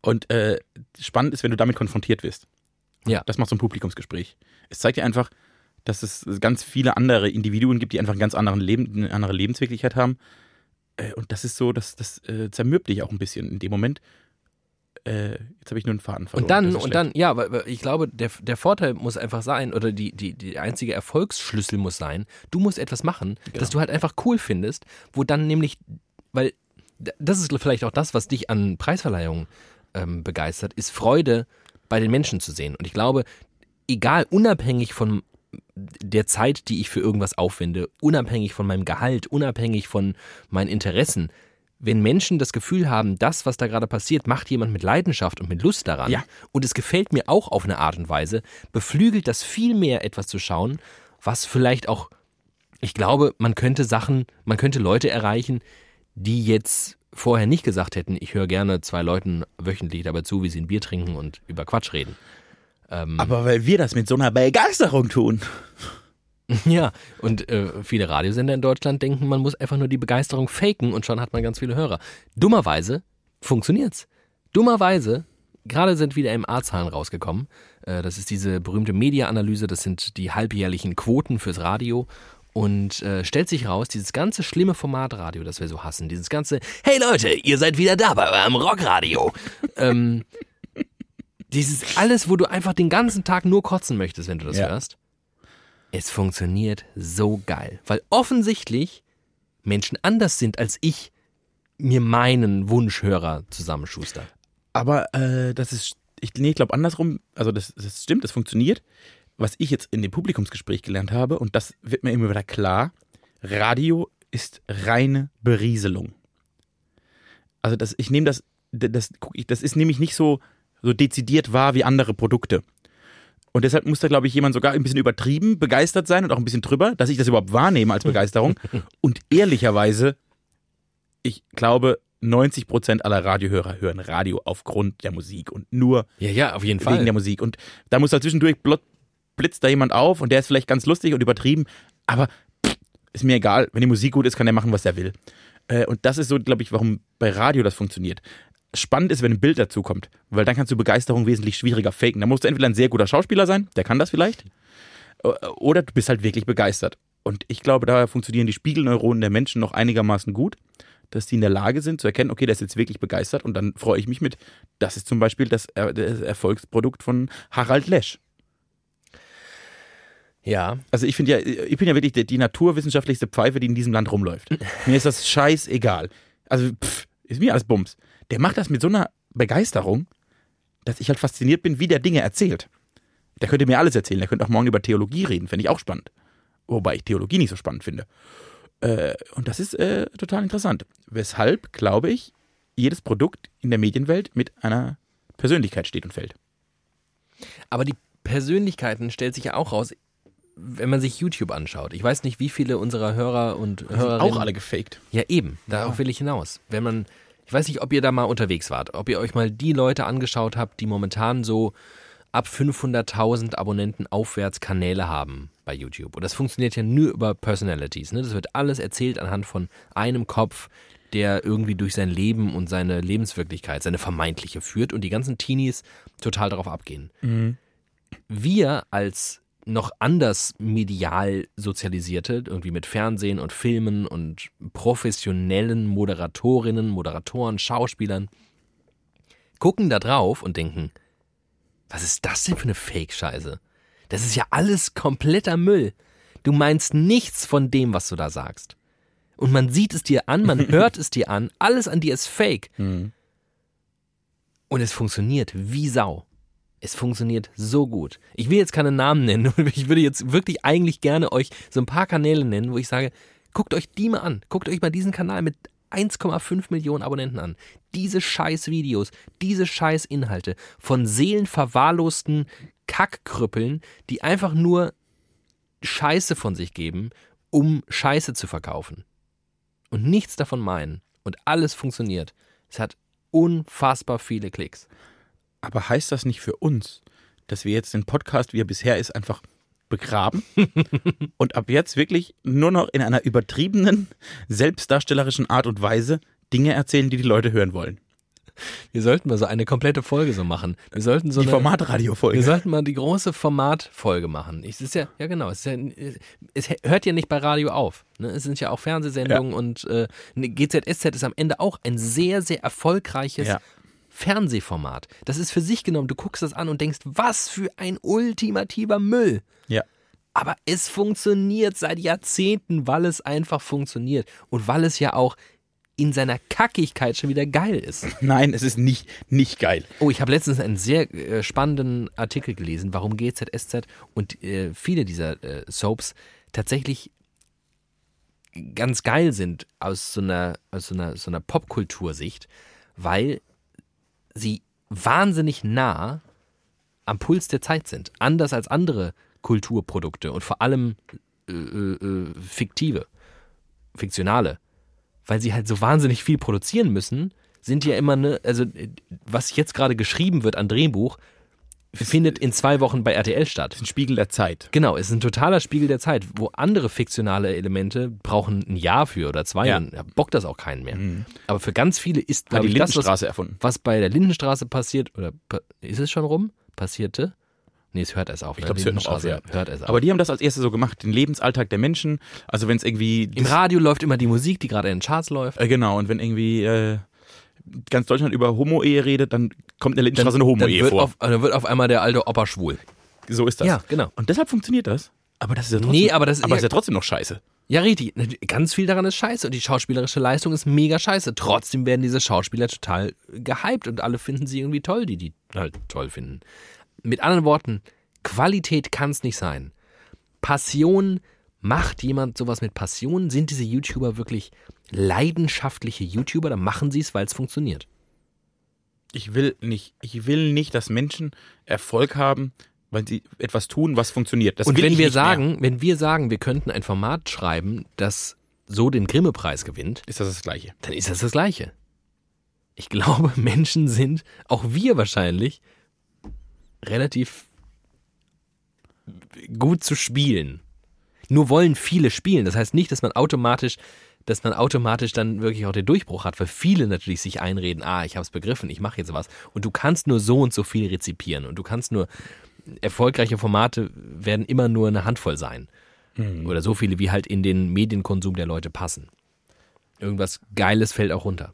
Und äh, spannend ist, wenn du damit konfrontiert wirst. Ja. Das macht so ein Publikumsgespräch. Es zeigt dir einfach, dass es ganz viele andere Individuen gibt, die einfach einen ganz anderen Leben, eine andere Lebenswirklichkeit haben. Äh, und das ist so, das, das äh, zermürbt dich auch ein bisschen in dem Moment. Äh, jetzt habe ich nur einen Faden verloren. Und dann, und schlecht. dann, ja, weil, ich glaube, der, der Vorteil muss einfach sein, oder die, die, die einzige Erfolgsschlüssel muss sein, du musst etwas machen, Genau. das du halt einfach cool findest, wo dann nämlich, weil das ist vielleicht auch das, was dich an Preisverleihungen ähm, begeistert, ist Freude bei den Menschen zu sehen. Und ich glaube, egal, unabhängig von der Zeit, die ich für irgendwas aufwende, unabhängig von meinem Gehalt, unabhängig von meinen Interessen, wenn Menschen das Gefühl haben, das, was da gerade passiert, macht jemand mit Leidenschaft und mit Lust daran Ja. und es gefällt mir auch auf eine Art und Weise, beflügelt das viel mehr, etwas zu schauen, was vielleicht auch, ich glaube, man könnte Sachen, man könnte Leute erreichen, die jetzt vorher nicht gesagt hätten, ich höre gerne zwei Leuten wöchentlich dabei zu, wie sie ein Bier trinken und über Quatsch reden. Ähm, Aber weil wir das mit so einer Begeisterung tun. Ja, und äh, viele Radiosender in Deutschland denken, man muss einfach nur die Begeisterung faken und schon hat man ganz viele Hörer. Dummerweise funktioniert's. Dummerweise, gerade sind wieder MA-Zahlen rausgekommen. Äh, das ist diese berühmte Media-Analyse, das sind die halbjährlichen Quoten fürs Radio. Und äh, stellt sich raus, dieses ganze schlimme Format Radio, das wir so hassen, dieses ganze, hey Leute, ihr seid wieder da bei eurem Rockradio. ähm, dieses alles, wo du einfach den ganzen Tag nur kotzen möchtest, wenn du das Ja. hörst. Es funktioniert so geil, weil offensichtlich Menschen anders sind als ich mir meinen Wunschhörer zusammenschuster. Aber äh, das ist, ich, nee, ich glaube andersrum, also das, das stimmt, das funktioniert. Was ich jetzt in dem Publikumsgespräch gelernt habe, und das wird mir immer wieder klar, Radio ist reine Berieselung. Also das, ich nehme das, das, ich, das ist nämlich nicht so, so dezidiert wahr wie andere Produkte. Und deshalb muss da, glaube ich, jemand sogar ein bisschen übertrieben begeistert sein und auch ein bisschen drüber, dass ich das überhaupt wahrnehme als Begeisterung. und ehrlicherweise, ich glaube, 90 Prozent aller Radiohörer hören Radio aufgrund der Musik und nur Ja, ja, auf jeden wegen der Musik. Und da muss da zwischendurch blot- blitzt da jemand auf und der ist vielleicht ganz lustig und übertrieben, aber ist mir egal. Wenn die Musik gut ist, kann er machen, was er will. Äh, und das ist so, glaube ich, warum bei Radio das funktioniert. Spannend ist, wenn ein Bild dazu kommt, weil dann kannst du Begeisterung wesentlich schwieriger faken. Da musst du entweder ein sehr guter Schauspieler sein, der kann das vielleicht, äh, oder du bist halt wirklich begeistert. Und ich glaube, da funktionieren die Spiegelneuronen der Menschen noch einigermaßen gut, dass die in der Lage sind zu erkennen, okay, der ist jetzt wirklich begeistert und dann freue ich mich mit. Das ist zum Beispiel das, Er- das Erfolgsprodukt von Harald Lesch. Ja, Also ich finde ja, ich bin ja wirklich die, die naturwissenschaftlichste Pfeife, die in diesem Land rumläuft. Mir ist das scheißegal. Also pff, ist mir alles Bums. Der macht das mit so einer Begeisterung, dass ich halt fasziniert bin, wie der Dinge erzählt. Der könnte mir alles erzählen. Der könnte auch morgen über Theologie reden, fände ich auch spannend. Wobei ich Theologie nicht so spannend finde. Äh, und das ist äh, total interessant. Weshalb, glaube ich, jedes Produkt in der Medienwelt mit einer Persönlichkeit steht und fällt. Aber die Persönlichkeiten stellt sich ja auch raus, wenn man sich YouTube anschaut. Ich weiß nicht, wie viele unserer Hörer und Hörerinnen. Auch alle gefaked. Ja, eben. Darauf will ich hinaus. Wenn man, ich weiß nicht, ob ihr da mal unterwegs wart, ob ihr euch mal die Leute angeschaut habt, die momentan so ab 500.000 Abonnenten aufwärts Kanäle haben bei YouTube. Und das funktioniert ja nur über Personalities. Ne? Das wird alles erzählt anhand von einem Kopf, der irgendwie durch sein Leben und seine Lebenswirklichkeit, seine vermeintliche führt und die ganzen Teenies total darauf abgehen. Wir als noch anders medial sozialisierte, irgendwie mit Fernsehen und Filmen und professionellen Moderatorinnen, Moderatoren, Schauspielern, gucken da drauf und denken, was ist das denn für eine Fake-Scheiße? Das ist ja alles kompletter Müll. Du meinst nichts von dem, was du da sagst. Und man sieht es dir an, man hört es dir an, alles an dir ist fake. Mhm. Und es funktioniert wie Sau. Es funktioniert so gut. Ich will jetzt keine Namen nennen. Ich würde jetzt wirklich eigentlich gerne euch so ein paar Kanäle nennen, wo ich sage, guckt euch die mal an. Guckt euch mal diesen Kanal mit 1,5 Millionen Abonnenten an. Diese scheiß Videos, diese scheiß Inhalte von seelenverwahrlosten Kackkrüppeln, die einfach nur Scheiße von sich geben, um Scheiße zu verkaufen. Und nichts davon meinen. Und alles funktioniert. Es hat unfassbar viele Klicks. Aber heißt das nicht für uns, dass wir jetzt den Podcast, wie er bisher ist, einfach begraben und ab jetzt wirklich nur noch in einer übertriebenen, selbstdarstellerischen Art und Weise Dinge erzählen, die die Leute hören wollen? Wir sollten mal so eine komplette Folge so machen. Wir sollten so Die eine, Formatradio-Folge. Wir sollten mal die große Formatfolge machen. Ich, es ist ja, ja genau, es, ist ja, es hört ja nicht bei Radio auf. Ne? Es sind ja auch Fernsehsendungen und äh, GZSZ ist am Ende auch ein sehr, sehr erfolgreiches Ja. Fernsehformat. Das ist für sich genommen, du guckst das an und denkst, was für ein ultimativer Müll. Ja. Aber es funktioniert seit Jahrzehnten, weil es einfach funktioniert. Und weil es ja auch in seiner Kackigkeit schon wieder geil ist. Nein, es ist nicht, nicht geil. Oh, ich habe letztens einen sehr äh, spannenden Artikel gelesen, warum GZSZ und äh, viele dieser äh, Soaps tatsächlich ganz geil sind aus so einer, aus so einer, so einer Popkultursicht, weil sie wahnsinnig nah am Puls der Zeit sind. Anders als andere Kulturprodukte und vor allem äh, äh, fiktive, fiktionale. Weil sie halt so wahnsinnig viel produzieren müssen, sind ja immer ne, also äh, was jetzt gerade geschrieben wird an Drehbuch, findet in zwei Wochen bei RTL statt. Ist ein Spiegel der Zeit. Genau, es ist ein totaler Spiegel der Zeit, wo andere fiktionale Elemente brauchen ein Jahr für oder zwei, Ja. da bockt das auch keinen mehr. Aber für ganz viele ist, Hat die ich, das, was, Lindenstraße erfunden. was bei der Lindenstraße passiert, oder ist es schon rum? Passierte? Nee, es hört erst auf. Ich ne? glaube, es hört noch auf, Lindenstraße ja. hört erst auf. Aber die haben das als erste so gemacht, den Lebensalltag der Menschen. Also wenn es irgendwie... Im Radio läuft immer die Musik, die gerade in den Charts läuft. Äh, genau, und wenn irgendwie äh, ganz Deutschland über Homo-Ehe redet, dann kommt in der Lindenstraße eine Homo-Ehe vor. auf, dann wird auf einmal der alte Opa schwul. so ist das. Ja, genau. Und deshalb funktioniert das. Aber das ist ja trotzdem, Nee, aber das ist aber ja- ist ja trotzdem noch scheiße. Ja, richtig. Ganz viel daran ist scheiße und die schauspielerische Leistung ist mega scheiße. Trotzdem werden diese Schauspieler total gehypt und alle finden sie irgendwie toll, die die halt toll finden. Mit anderen Worten, Qualität kann es nicht sein. Passion, macht jemand sowas mit Passion? Sind diese YouTuber wirklich leidenschaftliche YouTuber? Dann machen sie es, weil es funktioniert. Ich will nicht, ich will nicht, dass Menschen Erfolg haben, weil sie etwas tun, was funktioniert. Das und wenn wir nicht mehr. sagen, wenn wir sagen, wir könnten ein Format schreiben, das so den Grimme-Preis gewinnt, ist das das Gleiche. dann ist das das Gleiche. Ich glaube, Menschen sind, auch wir wahrscheinlich, relativ gut zu spielen. Nur wollen viele spielen. Das heißt nicht, dass man automatisch, dass man automatisch dann wirklich auch den Durchbruch hat, weil viele natürlich sich einreden, ah, ich habe es begriffen, ich mache jetzt was. Und du kannst nur so und so viel rezipieren und du kannst nur erfolgreiche Formate werden immer nur eine Handvoll sein. Oder so viele, wie halt in den Medienkonsum der Leute passen. Irgendwas Geiles fällt auch runter.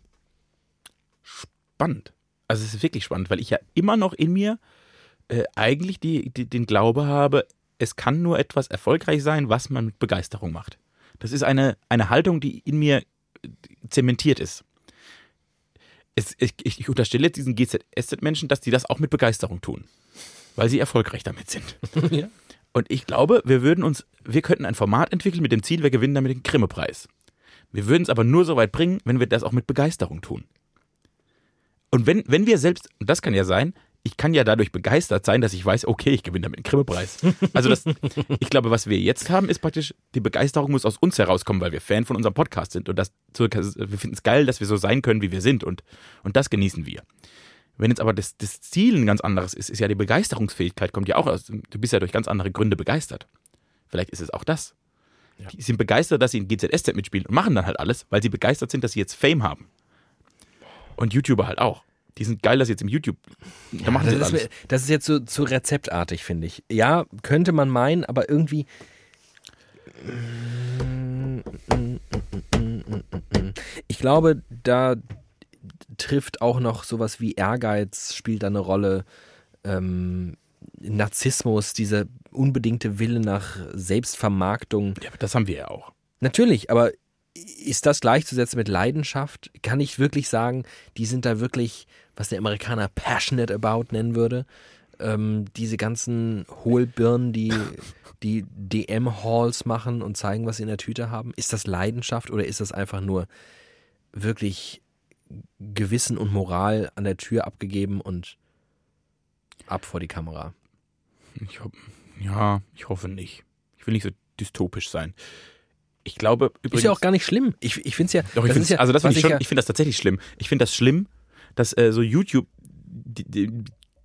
Spannend. Also es ist wirklich spannend, weil ich ja immer noch in mir äh, eigentlich die, die, den Glaube habe, es kann nur etwas erfolgreich sein, was man mit Begeisterung macht. Das ist eine, eine Haltung, die in mir äh, zementiert ist. es, ich, ich unterstelle jetzt diesen GZSZ-Menschen, dass die das auch mit Begeisterung tun, weil sie erfolgreich damit sind. Ja. Und ich glaube, wir würden uns, wir könnten ein Format entwickeln mit dem Ziel, wir gewinnen damit den Grimme-Preis. Wir würden es aber nur so weit bringen, wenn wir das auch mit Begeisterung tun. Und wenn, wenn wir selbst, und das kann ja sein, ich kann ja dadurch begeistert sein, dass ich weiß, okay, ich gewinne damit den Grimme-Preis. Also das, ich glaube, was wir jetzt haben, ist praktisch, die Begeisterung muss aus uns herauskommen, weil wir Fan von unserem Podcast sind. Und das, wir finden es geil, dass wir so sein können, wie wir sind. Und, und das genießen wir. Wenn jetzt aber das, das Ziel ein ganz anderes ist, ist ja die Begeisterungsfähigkeit, kommt ja auch aus. Du bist ja durch ganz andere Gründe begeistert. Vielleicht ist es auch das. Ja. Die sind begeistert, dass sie in GZSZ mitspielen und machen dann halt alles, weil sie begeistert sind, dass sie jetzt Fame haben. Und YouTuber halt auch. Die sind geil, dass jetzt im YouTube. Da machen sie das, alles. ist, das ist jetzt so zu rezeptartig, finde ich. Ja, könnte man meinen, aber irgendwie. Ich glaube, da trifft auch noch sowas wie Ehrgeiz, spielt da eine Rolle. Ähm, Narzissmus, dieser unbedingte Wille nach Selbstvermarktung. Ja, das haben wir ja auch. Natürlich, aber ist das gleichzusetzen mit Leidenschaft? Kann ich wirklich sagen, die sind da wirklich, was der Amerikaner passionate about nennen würde? Ähm, diese ganzen Hohlbirnen, die die DM-Halls machen und zeigen, was sie in der Tüte haben. Ist das Leidenschaft oder ist das einfach nur wirklich Gewissen und Moral an der Tür abgegeben und ab vor die Kamera? Ich hoff, ja, ich hoffe nicht. Ich will nicht so dystopisch sein. Ich glaube übrigens. Ist ja auch gar nicht schlimm. Ich, ich finde es ja. Doch, ich das ja also das was finde ich schon, ja- ich finde das tatsächlich schlimm. Ich finde das schlimm, dass äh, so YouTube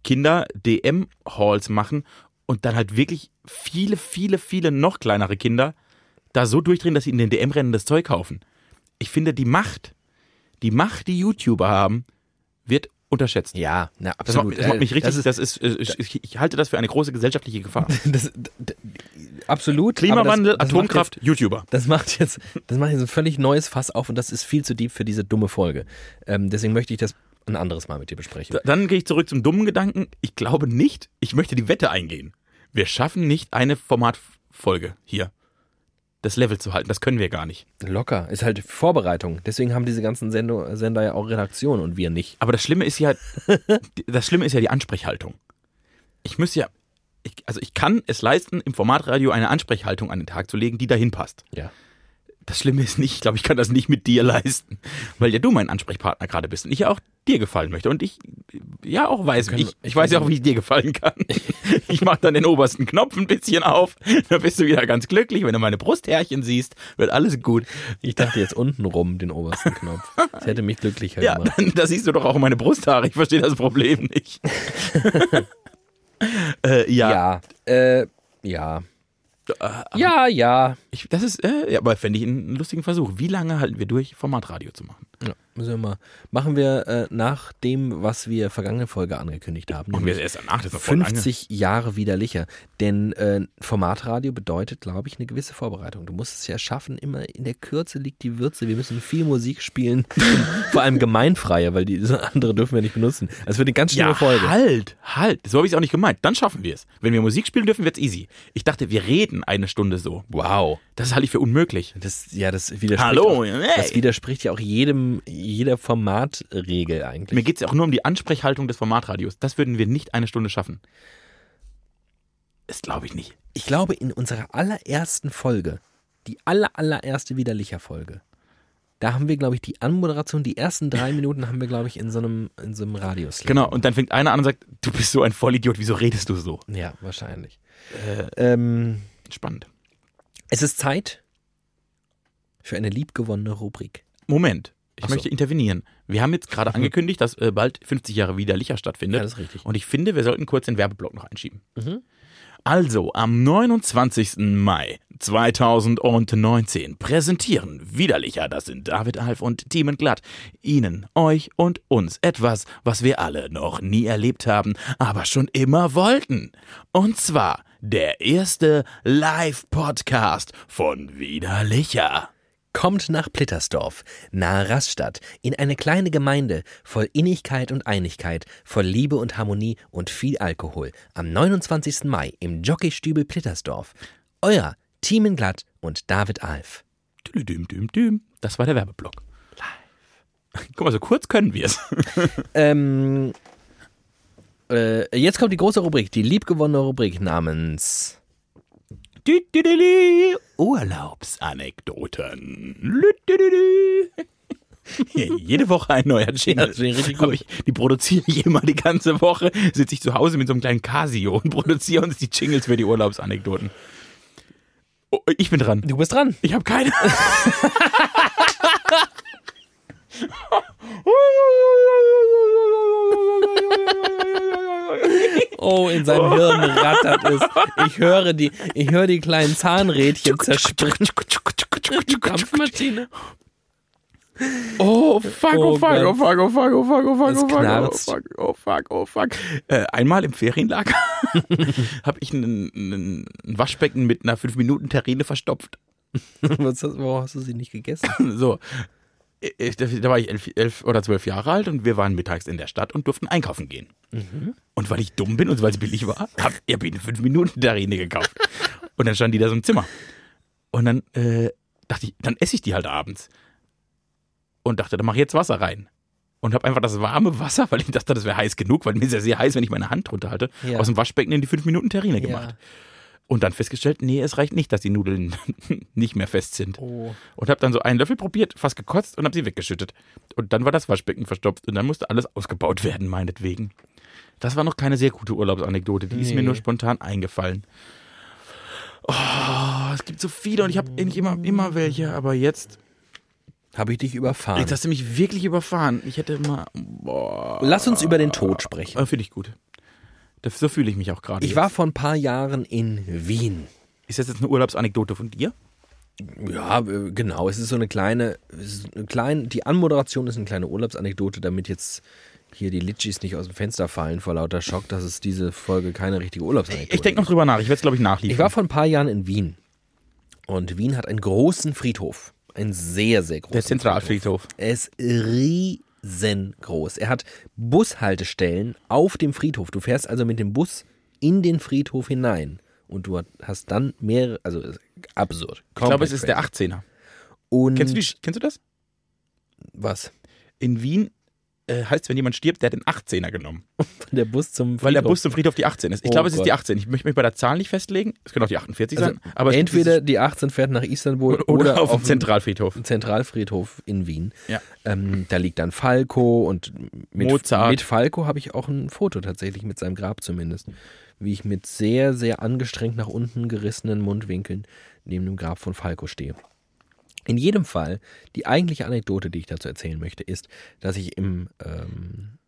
Kinder DM-Halls machen und dann halt wirklich viele, viele, viele noch kleinere Kinder da so durchdrehen, dass sie in den DM-Rennen das Zeug kaufen. Ich finde, die Macht, die Macht, die YouTuber haben, wird unterschätzt. Ja, na, Das macht, absolut. das macht mich Äh, richtig, Das ist, das ist, äh, ich, ich halte das für eine große gesellschaftliche Gefahr. das, absolut. Klimawandel, das, das Atomkraft, YouTuber. Jetzt, das macht jetzt, das macht jetzt ein völlig neues Fass auf und das ist viel zu deep für diese dumme Folge. Ähm, deswegen möchte ich das ein anderes Mal mit dir besprechen. Da- Dann gehe ich zurück zum dummen Gedanken. Ich glaube nicht, ich möchte die Wette eingehen. Wir schaffen nicht eine Formatfolge hier. Das Level zu halten, das können wir gar nicht. Locker. Ist halt Vorbereitung. Deswegen haben diese ganzen Sendo Sender ja auch Redaktion und wir nicht. Aber das Schlimme ist ja, das Schlimme ist ja die Ansprechhaltung. Ich müsste ja, ich, also ich kann es leisten, im Formatradio eine Ansprechhaltung an den Tag zu legen, die dahin passt. Ja. Das Schlimme ist nicht, ich glaube, ich kann das nicht mit dir leisten, weil ja du mein Ansprechpartner gerade bist und ich ja auch dir gefallen möchte und ich ja auch weiß, können- ich, ich weiß ja auch, wie ich dir gefallen kann. Ich mache dann den obersten Knopf ein bisschen auf, dann bist du wieder ganz glücklich. Wenn du meine Brusthärchen siehst, wird alles gut. Ich dachte jetzt unten rum den obersten Knopf. Das hätte mich glücklicher Ja, gemacht. dann, da siehst du doch auch meine Brusthaare. Ich verstehe das Problem nicht. äh, ja, Ja. Äh, ja. Äh, Ja, ja. Ich, das ist, äh, ja, aber fände ich einen lustigen Versuch. Wie lange halten wir durch, Formatradio zu machen? Ja. Müssen wir mal. Machen wir äh, nach dem, was wir vergangene Folge angekündigt haben. Und nämlich wir erst voll lange. 50 Jahre widerlicher. Denn äh, Formatradio bedeutet, glaube ich, eine gewisse Vorbereitung. Du musst es ja schaffen, immer in der Kürze liegt die Würze. Wir müssen viel Musik spielen, vor allem gemeinfreie, weil diese andere dürfen wir nicht benutzen. Es wird eine ganz schlimme Ja, Folge. halt, halt. So habe ich es auch nicht gemeint. Dann schaffen wir es. Wenn wir Musik spielen dürfen, wird's easy. Ich dachte, wir reden eine Stunde so. Wow. Das halte ich für unmöglich. Das, ja, das widerspricht, Hallo, auch, hey. das widerspricht ja auch jedem, jeder Formatregel eigentlich. Mir geht's ja auch nur um die Ansprechhaltung des Formatradios. Das würden wir nicht eine Stunde schaffen. Das glaube ich nicht. Ich glaube, in unserer allerersten Folge, die aller, allererste widerlicher Folge, da haben wir, glaube ich, die Anmoderation, die ersten drei Minuten haben wir, glaube ich, in so einem, in so einem Radioslang. Genau. Und dann fängt einer an und sagt, du bist so ein Vollidiot, wieso redest du so? Ja, wahrscheinlich. ähm, Spannend. es ist Zeit für eine liebgewonnene Rubrik. Moment. Ich so. möchte intervenieren. Wir haben jetzt gerade angekündigt, dass äh, bald 50 Jahre widerlicher stattfindet. Ja, das ist richtig. Und ich finde, wir sollten kurz den Werbeblock noch einschieben. Mhm. Also, am 29. Mai 2019 präsentieren Widerlicher, das sind David Alf und Team Glatt, Ihnen, euch und uns etwas, was wir alle noch nie erlebt haben, aber schon immer wollten. Und zwar der erste Live-Podcast von Widerlicher. Kommt nach Plittersdorf, nahe Rastatt, in eine kleine Gemeinde voll Innigkeit und Einigkeit, voll Liebe und Harmonie und viel Alkohol. Am 29. Mai im Jockeystübel Plittersdorf. Euer Teamen Glatt und David Alf. Das war der Werbeblock. Guck mal, so kurz können wir es. Ähm, äh, jetzt kommt die große Rubrik, die liebgewonnene Rubrik namens Urlaubsanekdoten. Jede Woche ein neuer Jingle. Die produziere ich immer die ganze Woche. Sitze ich zu Hause mit so einem kleinen Casio und produziere uns die Jingles für die Urlaubsanekdoten. Oh, ich bin dran. Du bist dran. Ich habe keine. Oh, in seinem Hirn rattert es. Ich höre die, ich höre die kleinen Zahnrädchen zerspringen. Die Dampfmaschine. Oh fuck, oh Oh fuck, oh fuck, oh fuck, oh fuck, oh fuck, Es oh fuck, oh knarzt. fuck, oh fuck, oh fuck. Äh, einmal im Ferienlager habe ich ein, ein Waschbecken mit einer 5-Minuten-Terrine verstopft. Was, hast- warum hast du sie nicht gegessen? So. Da, war ich elf, elf oder zwölf Jahre alt und wir waren mittags in der Stadt und durften einkaufen gehen. Und weil ich dumm bin und weil es billig war, habe ich hab eine 5-Minuten-Terrine gekauft. Und dann stand die da so im Zimmer. Und dann äh, dachte ich, dann esse ich die halt abends. Und dachte, dann mache ich jetzt Wasser rein. Und habe einfach das warme Wasser, weil ich dachte, das wäre heiß genug, weil mir ist ja sehr heiß, wenn ich meine Hand drunter halte, Ja. aus dem Waschbecken in die 5-Minuten-Terrine gemacht. Und dann festgestellt, nee, es reicht nicht, dass die Nudeln nicht mehr fest sind. Oh. Und habe dann so einen Löffel probiert, fast gekotzt und habe sie weggeschüttet. Und dann war das Waschbecken verstopft und dann musste alles ausgebaut werden, meinetwegen. Das war noch keine sehr gute Urlaubsanekdote, die ist mir Nee. nur spontan eingefallen. Oh, es gibt so viele und ich habe eigentlich immer, immer welche, aber jetzt, Habe ich dich überfahren. jetzt hast du mich wirklich überfahren. Ich hätte immer, boah. Lass uns über den Tod sprechen. Äh, Finde ich gut. Das, so fühle ich mich auch gerade. Ich jetzt. war vor ein paar Jahren in Wien. Ist das jetzt eine Urlaubsanekdote von dir? Ja, äh, genau. Es ist so eine kleine, ist eine kleine, die Anmoderation ist eine kleine Urlaubsanekdote, damit jetzt hier die Litschis nicht aus dem Fenster fallen vor lauter Schock, dass es diese Folge keine richtige Urlaubsanekdote Ich denke noch drüber nach. Ich werde es, glaube ich, nachliefern. Ich war vor ein paar Jahren in Wien. Und Wien hat einen großen Friedhof. Einen sehr, sehr großen der Zentralfriedhof. Er ist riesengroß. Er hat Bushaltestellen auf dem Friedhof. Du fährst also mit dem Bus in den Friedhof hinein. Und du hast dann mehrere, also absurd. Ich glaube, es ist der 18er. Und Kennst du, die, kennst du das? was? In Wien äh, heißt, wenn jemand stirbt, der hat den 18er genommen. Der Bus zum Friedhof. Weil der Bus zum Friedhof die 18 ist. Ich Oh glaube, es ist die Gott. 18. Ich möchte mich bei der Zahl nicht festlegen. Es könnte auch die 48 also, sein. Aber entweder die 18 fährt nach Istanbul oder, oder, auf dem dem Zentralfriedhof. Zentralfriedhof in Wien. Ja. Ähm, da liegt dann Falco und mit, Mozart. mit Falco habe ich auch ein Foto tatsächlich mit seinem Grab zumindest. Wie ich mit sehr, sehr angestrengt nach unten gerissenen Mundwinkeln neben dem Grab von Falco stehe. In jedem Fall, die eigentliche Anekdote, die ich dazu erzählen möchte, ist, dass ich im ähm,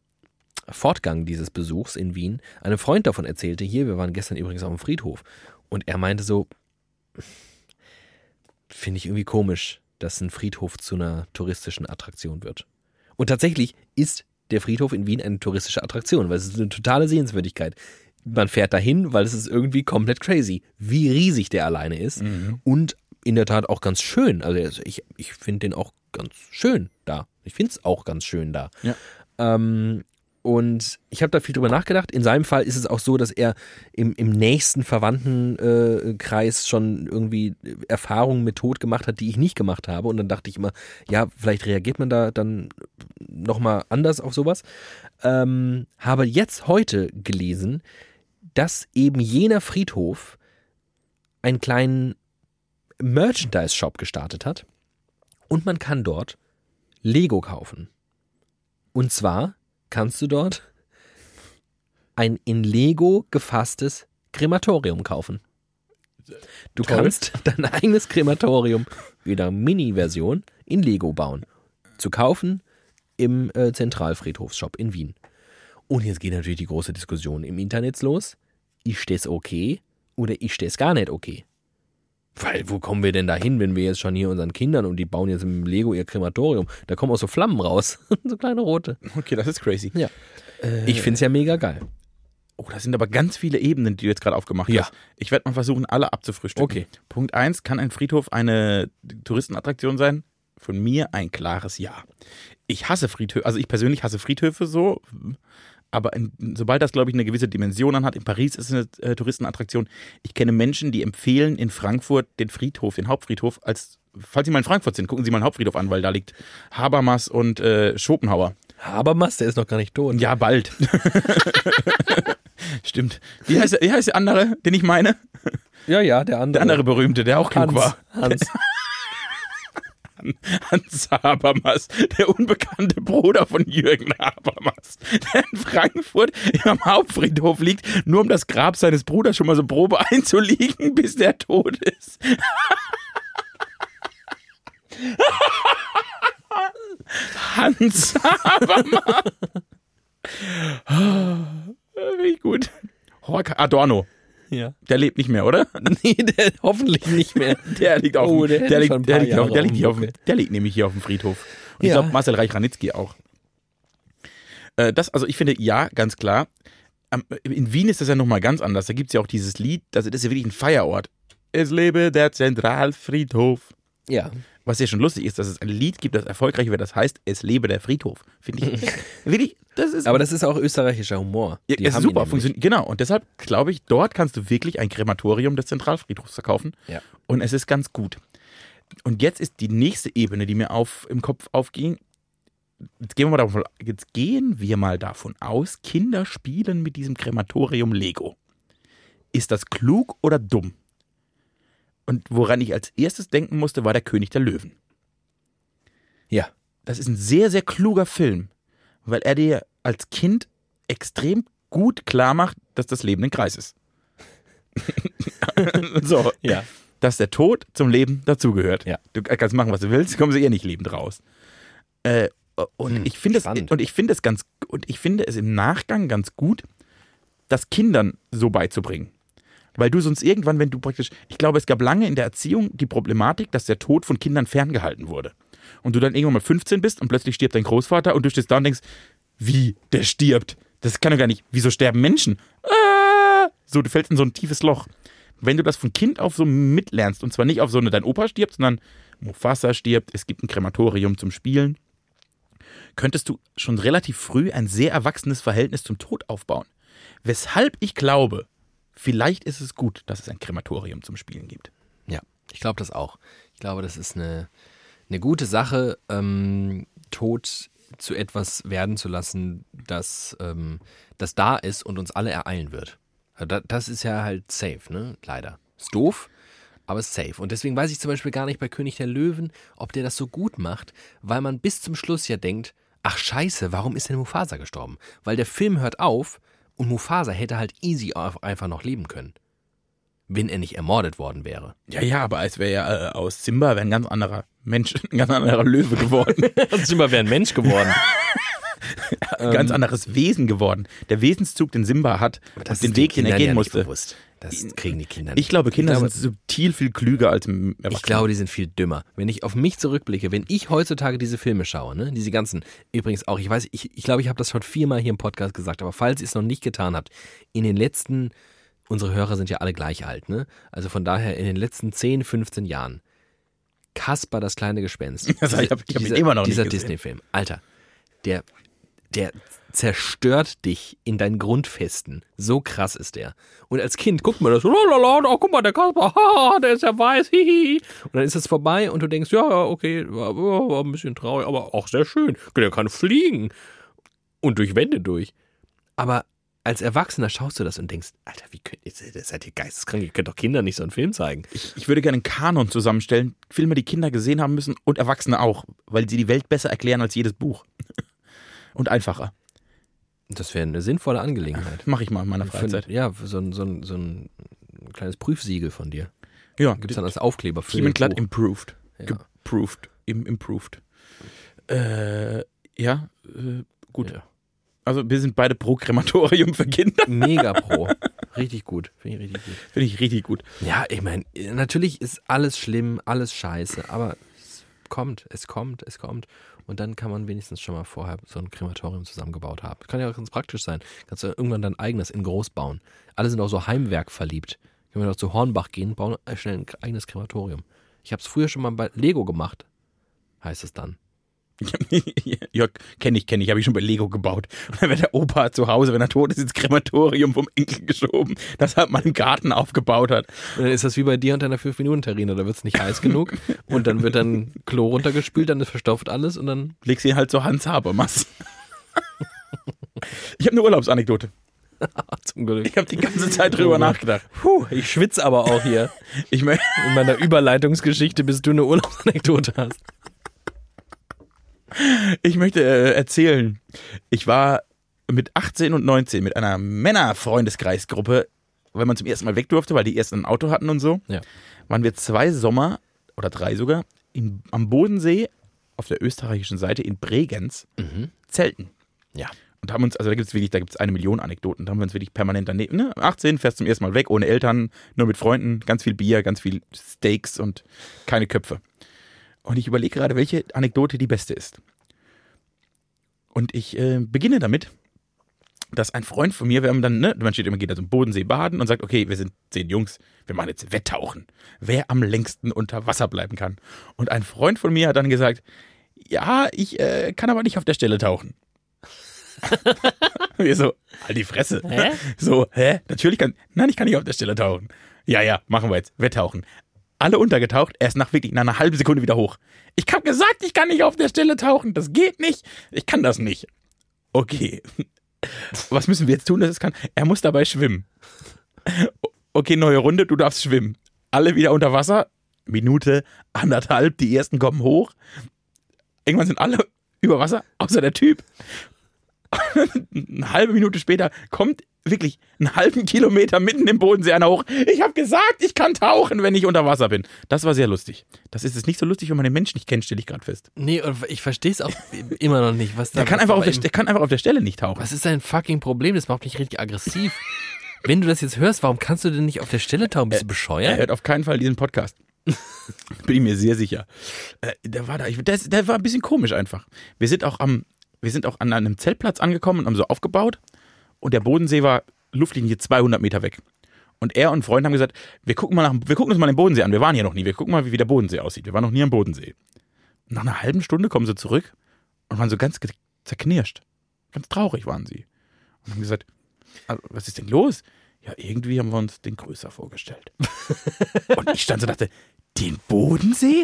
Fortgang dieses Besuchs in Wien einem Freund davon erzählte, hier, wir waren gestern übrigens auf dem Friedhof. Und er meinte so, finde ich irgendwie komisch, dass ein Friedhof zu einer touristischen Attraktion wird. Und tatsächlich ist der Friedhof in Wien eine touristische Attraktion, weil es ist eine totale Sehenswürdigkeit. Man fährt dahin, weil es ist irgendwie komplett crazy, wie riesig der alleine ist. Und in der Tat auch ganz schön. Also ich, ich finde den auch ganz schön da. Ich finde es auch ganz schön da. Ja. Ähm, und ich habe da viel drüber nachgedacht. In seinem Fall ist es auch so, dass er im, im nächsten Verwandtenkreis äh, schon irgendwie Erfahrungen mit Tod gemacht hat, die ich nicht gemacht habe. Und dann dachte ich immer, ja, vielleicht reagiert man da dann nochmal anders auf sowas. Ähm, habe jetzt heute gelesen, dass eben jener Friedhof einen kleinen Merchandise-Shop gestartet hat. Und man kann dort Lego kaufen. Und zwar kannst du dort ein in Lego gefasstes Krematorium kaufen. Du Toll. kannst dein eigenes Krematorium in der Mini-Version in Lego bauen. Zu kaufen im äh, Zentralfriedhofsshop in Wien. Und jetzt geht natürlich die große Diskussion im Internet los. Ist das okay oder ist das gar nicht okay? Weil, wo kommen wir denn da hin, wenn wir jetzt schon hier unseren Kindern und die bauen jetzt im Lego ihr Krematorium? Da kommen auch so Flammen raus. so kleine rote. Okay, das ist crazy. Ja. Ich finde es ja mega geil. Oh, das sind aber ganz viele Ebenen, die du jetzt gerade aufgemacht Ja. hast. Ich werde mal versuchen, alle abzufrühstücken. Okay. Punkt eins: Kann ein Friedhof eine Touristenattraktion sein? Von mir ein klares Ja. Ich hasse Friedhöfe, also ich persönlich hasse Friedhöfe so, Aber in, sobald das, glaube ich, eine gewisse Dimension anhat, in Paris ist es eine äh, Touristenattraktion. Ich kenne Menschen, die empfehlen in Frankfurt den Friedhof, den Hauptfriedhof, als, falls Sie mal in Frankfurt sind, gucken Sie mal den Hauptfriedhof an, weil da liegt Habermas und äh, Schopenhauer. Habermas, der ist noch gar nicht tot. Ja, bald. Stimmt. Wie heißt, der, wie heißt der andere, den ich meine? ja, ja, der andere. Der andere berühmte, der auch klug Hans, war. Hans. Hans Habermas, der unbekannte Bruder von Jürgen Habermas, der in Frankfurt am Hauptfriedhof liegt, nur um das Grab seines Bruders schon mal so Probe einzuliegen, bis der tot ist. Hans Habermas. Richtig gut. Hork Adorno. Ja. Der lebt nicht mehr, oder? Nee, der hoffentlich nicht mehr. Der liegt auf Oh, dem, der liegt, der, liegt, auf, der, liegt hier auf der liegt nämlich hier auf dem Friedhof. Und ich Ja. glaube, Marcel Reich-Ranitzky auch. Äh, das, also ich finde, ja, ganz klar. Am- In Wien ist das ja nochmal ganz anders. Da gibt es ja auch dieses Lied, das, das ist ja wirklich ein Feierort. Es lebe der Zentralfriedhof. Ja. Was ja schon lustig ist, dass es ein Lied gibt, das erfolgreich wird, das heißt, es lebe der Friedhof. Finde ich wirklich, das ist Aber das ist auch österreichischer Humor. ja, Die es ist super, funktioniert. Genau, und deshalb glaube ich, dort kannst du wirklich ein Krematorium des Zentralfriedhofs verkaufen. Ja. Und es ist ganz gut. Und jetzt ist die nächste Ebene, die mir auf, im Kopf aufging. Jetzt gehen, wir mal davon, jetzt gehen wir mal davon aus, Kinder spielen mit diesem Krematorium Lego. Ist das klug oder dumm? Und woran ich als erstes denken musste, war der König der Löwen. Ja. Das ist ein sehr, sehr kluger Film, weil er dir als Kind extrem gut klar macht, dass das Leben ein Kreis ist. so, Ja. dass der Tod zum Leben dazugehört. Ja. Du kannst machen, was du willst, kommen sie eh nicht lebend raus. Äh, und Hm, ich spannend. und ich finde es ganz und ich finde es im Nachgang ganz gut, das Kindern so beizubringen. Weil du sonst irgendwann, wenn du praktisch, ich glaube, es gab lange in der Erziehung die Problematik, dass der Tod von Kindern ferngehalten wurde. Und du dann irgendwann mal 15 bist und plötzlich stirbt dein Großvater und du stehst da und denkst, wie, der stirbt? Das kann doch gar nicht. Wieso sterben Menschen? Ah! So, du fällst in so ein tiefes Loch. Wenn du das von Kind auf so mitlernst, und zwar nicht auf so eine, dein Opa stirbt, sondern Mufasa stirbt, es gibt ein Krematorium zum Spielen, könntest du schon relativ früh ein sehr erwachsenes Verhältnis zum Tod aufbauen. Weshalb ich glaube, vielleicht ist es gut, dass es ein Krematorium zum Spielen gibt. Ja, ich glaube das auch. Ich glaube, das ist eine, eine gute Sache, ähm, Tod zu etwas werden zu lassen, das, ähm, das da ist und uns alle ereilen wird. Da, das ist ja halt safe, ne? Leider. Ist doof, aber ist safe. Und deswegen weiß ich zum Beispiel gar nicht bei König der Löwen, ob der das so gut macht, weil man bis zum Schluss ja denkt, ach scheiße, warum ist denn Mufasa gestorben? Weil der Film hört auf und Mufasa hätte halt easy einfach noch leben können. Wenn er nicht ermordet worden wäre. Ja, ja, aber es wäre ja äh, aus Simba wäre ein ganz anderer Mensch, ein ganz anderer Löwe geworden. Simba wäre ein Mensch geworden. ein ganz anderes Wesen geworden. Der Wesenszug, den Simba hat und den Weg, den er gehen musste. Bewusst. Das kriegen die Kinder Ich glaube, Kinder Ich glaube- sind subtil viel klüger als im Erwachsenen. Ich glaube, die sind viel dümmer. Wenn ich auf mich zurückblicke, wenn ich heutzutage diese Filme schaue, ne, diese ganzen, übrigens auch, ich weiß, ich, ich glaube, ich habe das schon viermal hier im Podcast gesagt, aber falls ihr es noch nicht getan habt, in den letzten, unsere Hörer sind ja alle gleich alt, ne? Also von daher in den letzten 10, 15 Jahren, Kasper, das kleine Gespenst. Also ich hab- ich hab ihn dieser, immer noch nicht Dieser. Disney-Film. Alter, der, der zerstört dich in deinen Grundfesten. So krass ist der. Und als Kind guckt man das, lalala, oh, guck mal, der Kasper, ha, der ist ja weiß, hihi. Und dann ist es vorbei und du denkst, ja, okay, war, war war ein bisschen traurig, aber auch sehr schön. Der kann fliegen. Und durch Wände durch. Aber als Erwachsener schaust du das und denkst, Alter, wie könnt ihr, seid ihr geisteskrank, ihr könnt doch Kindern nicht so einen Film zeigen. Ich, ich würde gerne einen Kanon zusammenstellen, Filme, die Kinder gesehen haben müssen und Erwachsene auch, weil sie die Welt besser erklären als jedes Buch. und einfacher. Das wäre eine sinnvolle Angelegenheit. Mache ich mal in meiner Für- Freizeit. Ja, so ein, so, ein, so ein kleines Prüfsiegel von dir. Ja, Gibt es dann als Aufkleber für das Buch. improved. Ja. Geproved. Im, improved. Äh, ja, äh, gut. Ja. Also wir sind beide pro Krematorium für Kinder. Mega pro. richtig gut. Finde ich richtig gut. Finde ich richtig gut. Ja, ich meine, natürlich ist alles schlimm, alles scheiße, aber es kommt, es kommt, es kommt. Und dann kann man wenigstens schon mal vorher so ein Krematorium zusammengebaut haben. Kann ja auch ganz praktisch sein. Kannst du irgendwann dein eigenes in groß bauen. Alle sind auch so Heimwerk verliebt. Können wir doch zu Hornbach gehen, bauen äh, schnell ein eigenes Krematorium. Ich habe es früher schon mal bei Lego gemacht, heißt es dann. ja, kenne ich, kenne ich, habe ich schon bei Lego gebaut. Und dann wird der Opa zu Hause, wenn er tot ist, ins Krematorium vom Enkel geschoben, das er mal im Garten aufgebaut hat. Und dann ist das wie bei dir und deiner 5-Minuten-Terrine. Da wird es nicht heiß genug und dann wird dann Klo runtergespült, dann ist verstopft alles und dann. Legst ihn halt so Hans Habermas. ich habe eine Urlaubsanekdote. Zum Glück. Ich habe die ganze Zeit drüber nachgedacht. Puh, ich schwitze aber auch hier. Ich mein, In meiner Überleitungsgeschichte, bis du eine Urlaubsanekdote hast. Ich möchte äh, erzählen, ich war mit 18 und 19 mit einer Männerfreundeskreisgruppe, weil man zum ersten Mal weg durfte, weil die erst ein Auto hatten und so, Ja. waren wir zwei Sommer oder drei sogar in, am Bodensee auf der österreichischen Seite in Bregenz zelten. Ja. Und haben uns, also da gibt es wirklich, da gibt es eine Million Anekdoten, da haben wir uns wirklich permanent daneben, ne? 18, fährst zum ersten Mal weg, ohne Eltern, nur mit Freunden, ganz viel Bier, ganz viel Steaks und keine Köpfe. Und ich überlege gerade, welche Anekdote die beste ist. Und ich äh, beginne damit, dass ein Freund von mir, wir haben dann, ne, man steht immer, geht da zum Bodensee baden und sagt, okay, wir sind zehn Jungs, wir machen jetzt Wetttauchen. Wer am längsten unter Wasser bleiben kann. Und ein Freund von mir hat dann gesagt, ja, ich äh, kann aber nicht auf der Stelle tauchen. wir so, halt die Fresse. Hä? So, hä? Natürlich kann, nein, ich kann nicht auf der Stelle tauchen. Ja, ja, machen wir jetzt, Wetttauchen. Alle untergetaucht, erst nach wirklich, nach einer halben Sekunde wieder hoch. Ich hab gesagt, ich kann nicht auf der Stelle tauchen, das geht nicht. Ich kann das nicht. Okay. Was müssen wir jetzt tun, dass es kann? Er muss dabei schwimmen. Okay, neue Runde, du darfst schwimmen. Alle wieder unter Wasser. Minute, anderthalb, die ersten kommen hoch. Irgendwann sind alle über Wasser, außer der Typ. Eine halbe Minute später kommt wirklich einen halben Kilometer mitten im Bodensee einer hoch. Ich habe gesagt, ich kann tauchen, wenn ich unter Wasser bin. Das war sehr lustig. Das ist es nicht so lustig, wenn man den Menschen nicht kennt, stelle ich gerade fest. Nee, und ich verstehe es auch immer noch nicht. Was da Der kann, einfach auf der, der kann einfach auf der Stelle nicht tauchen. Was ist dein fucking Problem? Das macht mich richtig aggressiv. Wenn du das jetzt hörst, warum kannst du denn nicht auf der Stelle tauchen? Bist du Er bescheuert? hört auf keinen Fall diesen Podcast. Bin ich mir sehr sicher. Äh, der war da, ich, der, der war ein bisschen komisch einfach. Wir sind auch am, wir sind auch an einem Zeltplatz angekommen und haben so aufgebaut und der Bodensee war Luftlinie 200 Meter weg. Und er und ein Freund haben gesagt, wir gucken mal nach, wir gucken uns mal den Bodensee an. Wir waren hier noch nie. Wir gucken mal, wie der Bodensee aussieht. Wir waren noch nie am Bodensee. Nach einer halben Stunde kommen sie zurück und waren so ganz zerknirscht. Ganz traurig waren sie. Und haben gesagt, "Also, was ist denn los? Ja, irgendwie haben wir uns den größer vorgestellt. Und ich stand so und dachte, den Bodensee?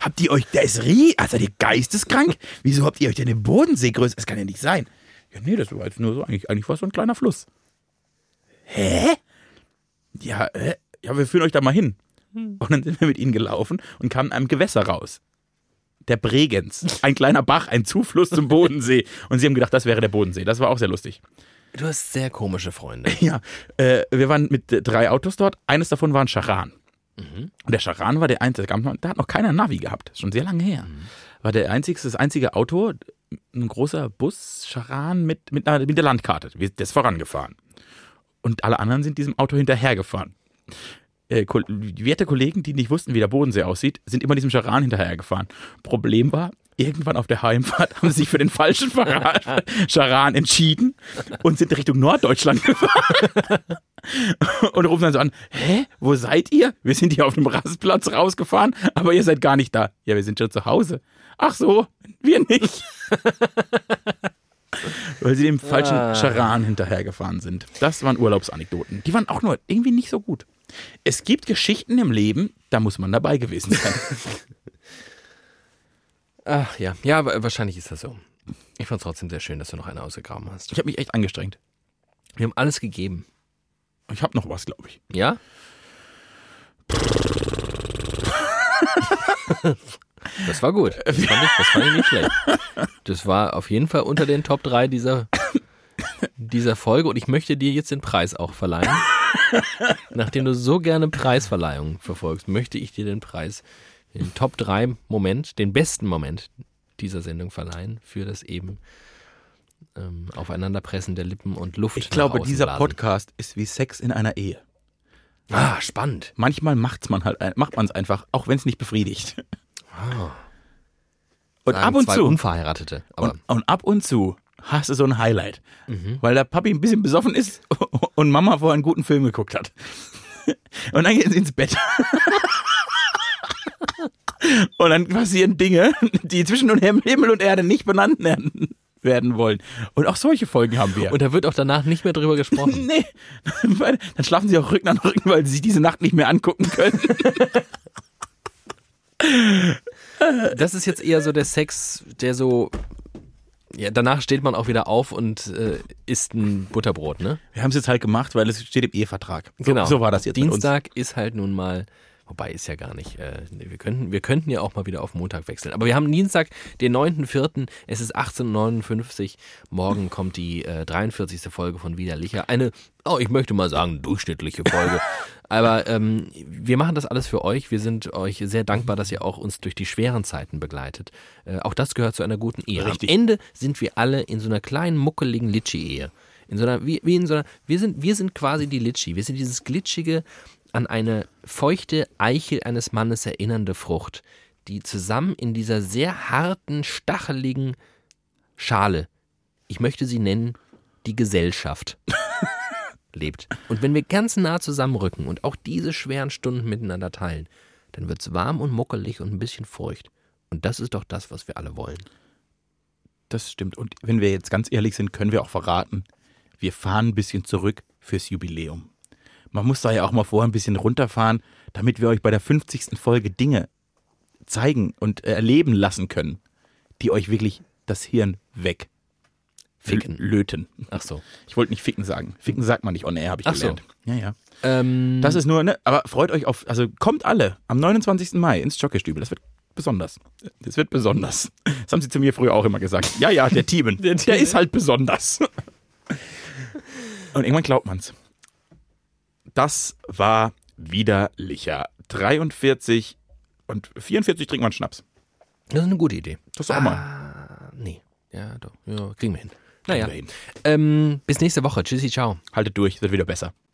Habt ihr euch, der ist rie, also ihr geisteskrank? Wieso habt ihr euch denn den Bodensee größer? Das kann ja nicht sein. Ja, nee, das war jetzt nur so, eigentlich, eigentlich war es so ein kleiner Fluss. Hä? Ja, äh, ja, wir führen euch da mal hin. Und dann sind wir mit ihnen gelaufen und kamen in einem Gewässer raus. Der Bregenz. Ein kleiner Bach, ein Zufluss zum Bodensee. Und sie haben gedacht, das wäre der Bodensee. Das war auch sehr lustig. Du hast sehr komische Freunde. Ja, äh, wir waren mit äh, drei Autos dort. Eines davon war ein Charan. Und der Charan war der einzige, da hat noch keiner Navi gehabt. Schon sehr lange her. War der einzige, das einzige Auto, ein großer Bus, Charan mit, mit, mit der Landkarte. Der ist vorangefahren. Und alle anderen sind diesem Auto hinterhergefahren. Äh, werte Kollegen, die nicht wussten, wie der Bodensee aussieht, sind immer diesem Charan hinterhergefahren. Problem war, irgendwann auf der Heimfahrt haben sie sich für den falschen Charan, Charan entschieden und sind Richtung Norddeutschland gefahren. Und rufen dann so an, hä, wo seid ihr? Wir sind hier auf dem Rastplatz rausgefahren, aber ihr seid gar nicht da. Ja, wir sind schon zu Hause. Ach so, wir nicht. Weil sie dem falschen Ah. Charan hinterhergefahren sind. Das waren Urlaubsanekdoten. Die waren auch nur irgendwie nicht so gut. Es gibt Geschichten im Leben, da muss man dabei gewesen sein. Ach ja, ja, aber wahrscheinlich ist das so. Ich fand es trotzdem sehr schön, dass du noch eine ausgegraben hast. Ich habe mich echt angestrengt. Wir haben alles gegeben. Ich habe noch was, glaube ich. Ja? Das war gut. Das fand, ich, das fand ich nicht schlecht. Das war auf jeden Fall unter den Top 3 dieser, dieser Folge und ich möchte dir jetzt den Preis auch verleihen. Nachdem du so gerne Preisverleihungen verfolgst, möchte ich dir den Preis, den Top 3 Moment, den besten Moment dieser Sendung verleihen für das eben ähm, Aufeinanderpressen der Lippen und Luft. Ich glaube, dieser blasen. Podcast ist wie Sex in einer Ehe. Ah, spannend. Manchmal macht's man halt, macht man es einfach, auch wenn es nicht befriedigt. Und Sagen ab und zu Unverheiratete. Aber und, und ab und zu hast du so ein Highlight, Mhm. weil der Papi ein bisschen besoffen ist und Mama vorher einen guten Film geguckt hat. Und dann gehen sie ins Bett. Und dann passieren Dinge, die zwischen Himmel und Erde nicht benannt werden, werden wollen. Und auch solche Folgen haben wir. Und da wird auch danach nicht mehr drüber gesprochen. nee, dann schlafen sie auch Rücken an Rücken, weil sie sich diese Nacht nicht mehr angucken können. Das ist jetzt eher so der Sex, der so. Ja, danach steht man auch wieder auf und äh, isst ein Butterbrot, ne? Wir haben es jetzt halt gemacht, weil es steht im Ehevertrag. So, Genau. So war das jetzt. Dienstag ist halt nun mal. Wobei ist ja gar nicht. Äh, wir, könnten, wir könnten ja auch mal wieder auf Montag wechseln. Aber wir haben Dienstag, den 9.4. Es ist 18.59 Uhr. Morgen kommt die äh, 43. Folge von Widerlicher. Eine, oh, ich möchte mal sagen, durchschnittliche Folge. Aber ähm, wir machen das alles für euch. Wir sind euch sehr dankbar, dass ihr auch uns durch die schweren Zeiten begleitet. Äh, auch das gehört zu einer guten Ehe. Richtig. Am Ende sind wir alle in so einer kleinen, muckeligen Litschi-Ehe. In so einer, wie, wie in so einer, wir sind, wir sind quasi die Litschi. Wir sind dieses glitschige, an eine feuchte Eichel eines Mannes erinnernde Frucht, die zusammen in dieser sehr harten, stacheligen Schale, ich möchte sie nennen, die Gesellschaft, lebt. Und wenn wir ganz nah zusammenrücken und auch diese schweren Stunden miteinander teilen, dann wird es warm und muckelig und ein bisschen feucht. Und das ist doch das, was wir alle wollen. Das stimmt. Und wenn wir jetzt ganz ehrlich sind, können wir auch verraten, wir fahren ein bisschen zurück fürs Jubiläum. Man muss da ja auch mal vorher ein bisschen runterfahren, damit wir euch bei der 50. Folge Dinge zeigen und äh, erleben lassen können, die euch wirklich das Hirn weg Ficken. löten. Ach so. Ich wollte nicht ficken sagen. Ficken sagt man nicht on air, habe ich Ach so. gelernt. Ja, ja. Ähm, Das ist nur, ne, aber freut euch auf, also kommt alle am 29. Mai ins Jockeystübel. Das wird besonders. Das wird besonders. Das haben sie zu mir früher auch immer gesagt. Ja, ja, der Teamen. der, Teamen. ist halt besonders. Und irgendwann glaubt man's. Das war widerlicher. 43 und 44 trinkt man Schnaps. das ist eine gute Idee. Das ist auch mal. Ah, nee. Ja, doch. Ja, kriegen wir hin. Naja. Wir hin. Ähm, bis nächste Woche. Tschüssi, ciao. Haltet durch, wird wieder besser.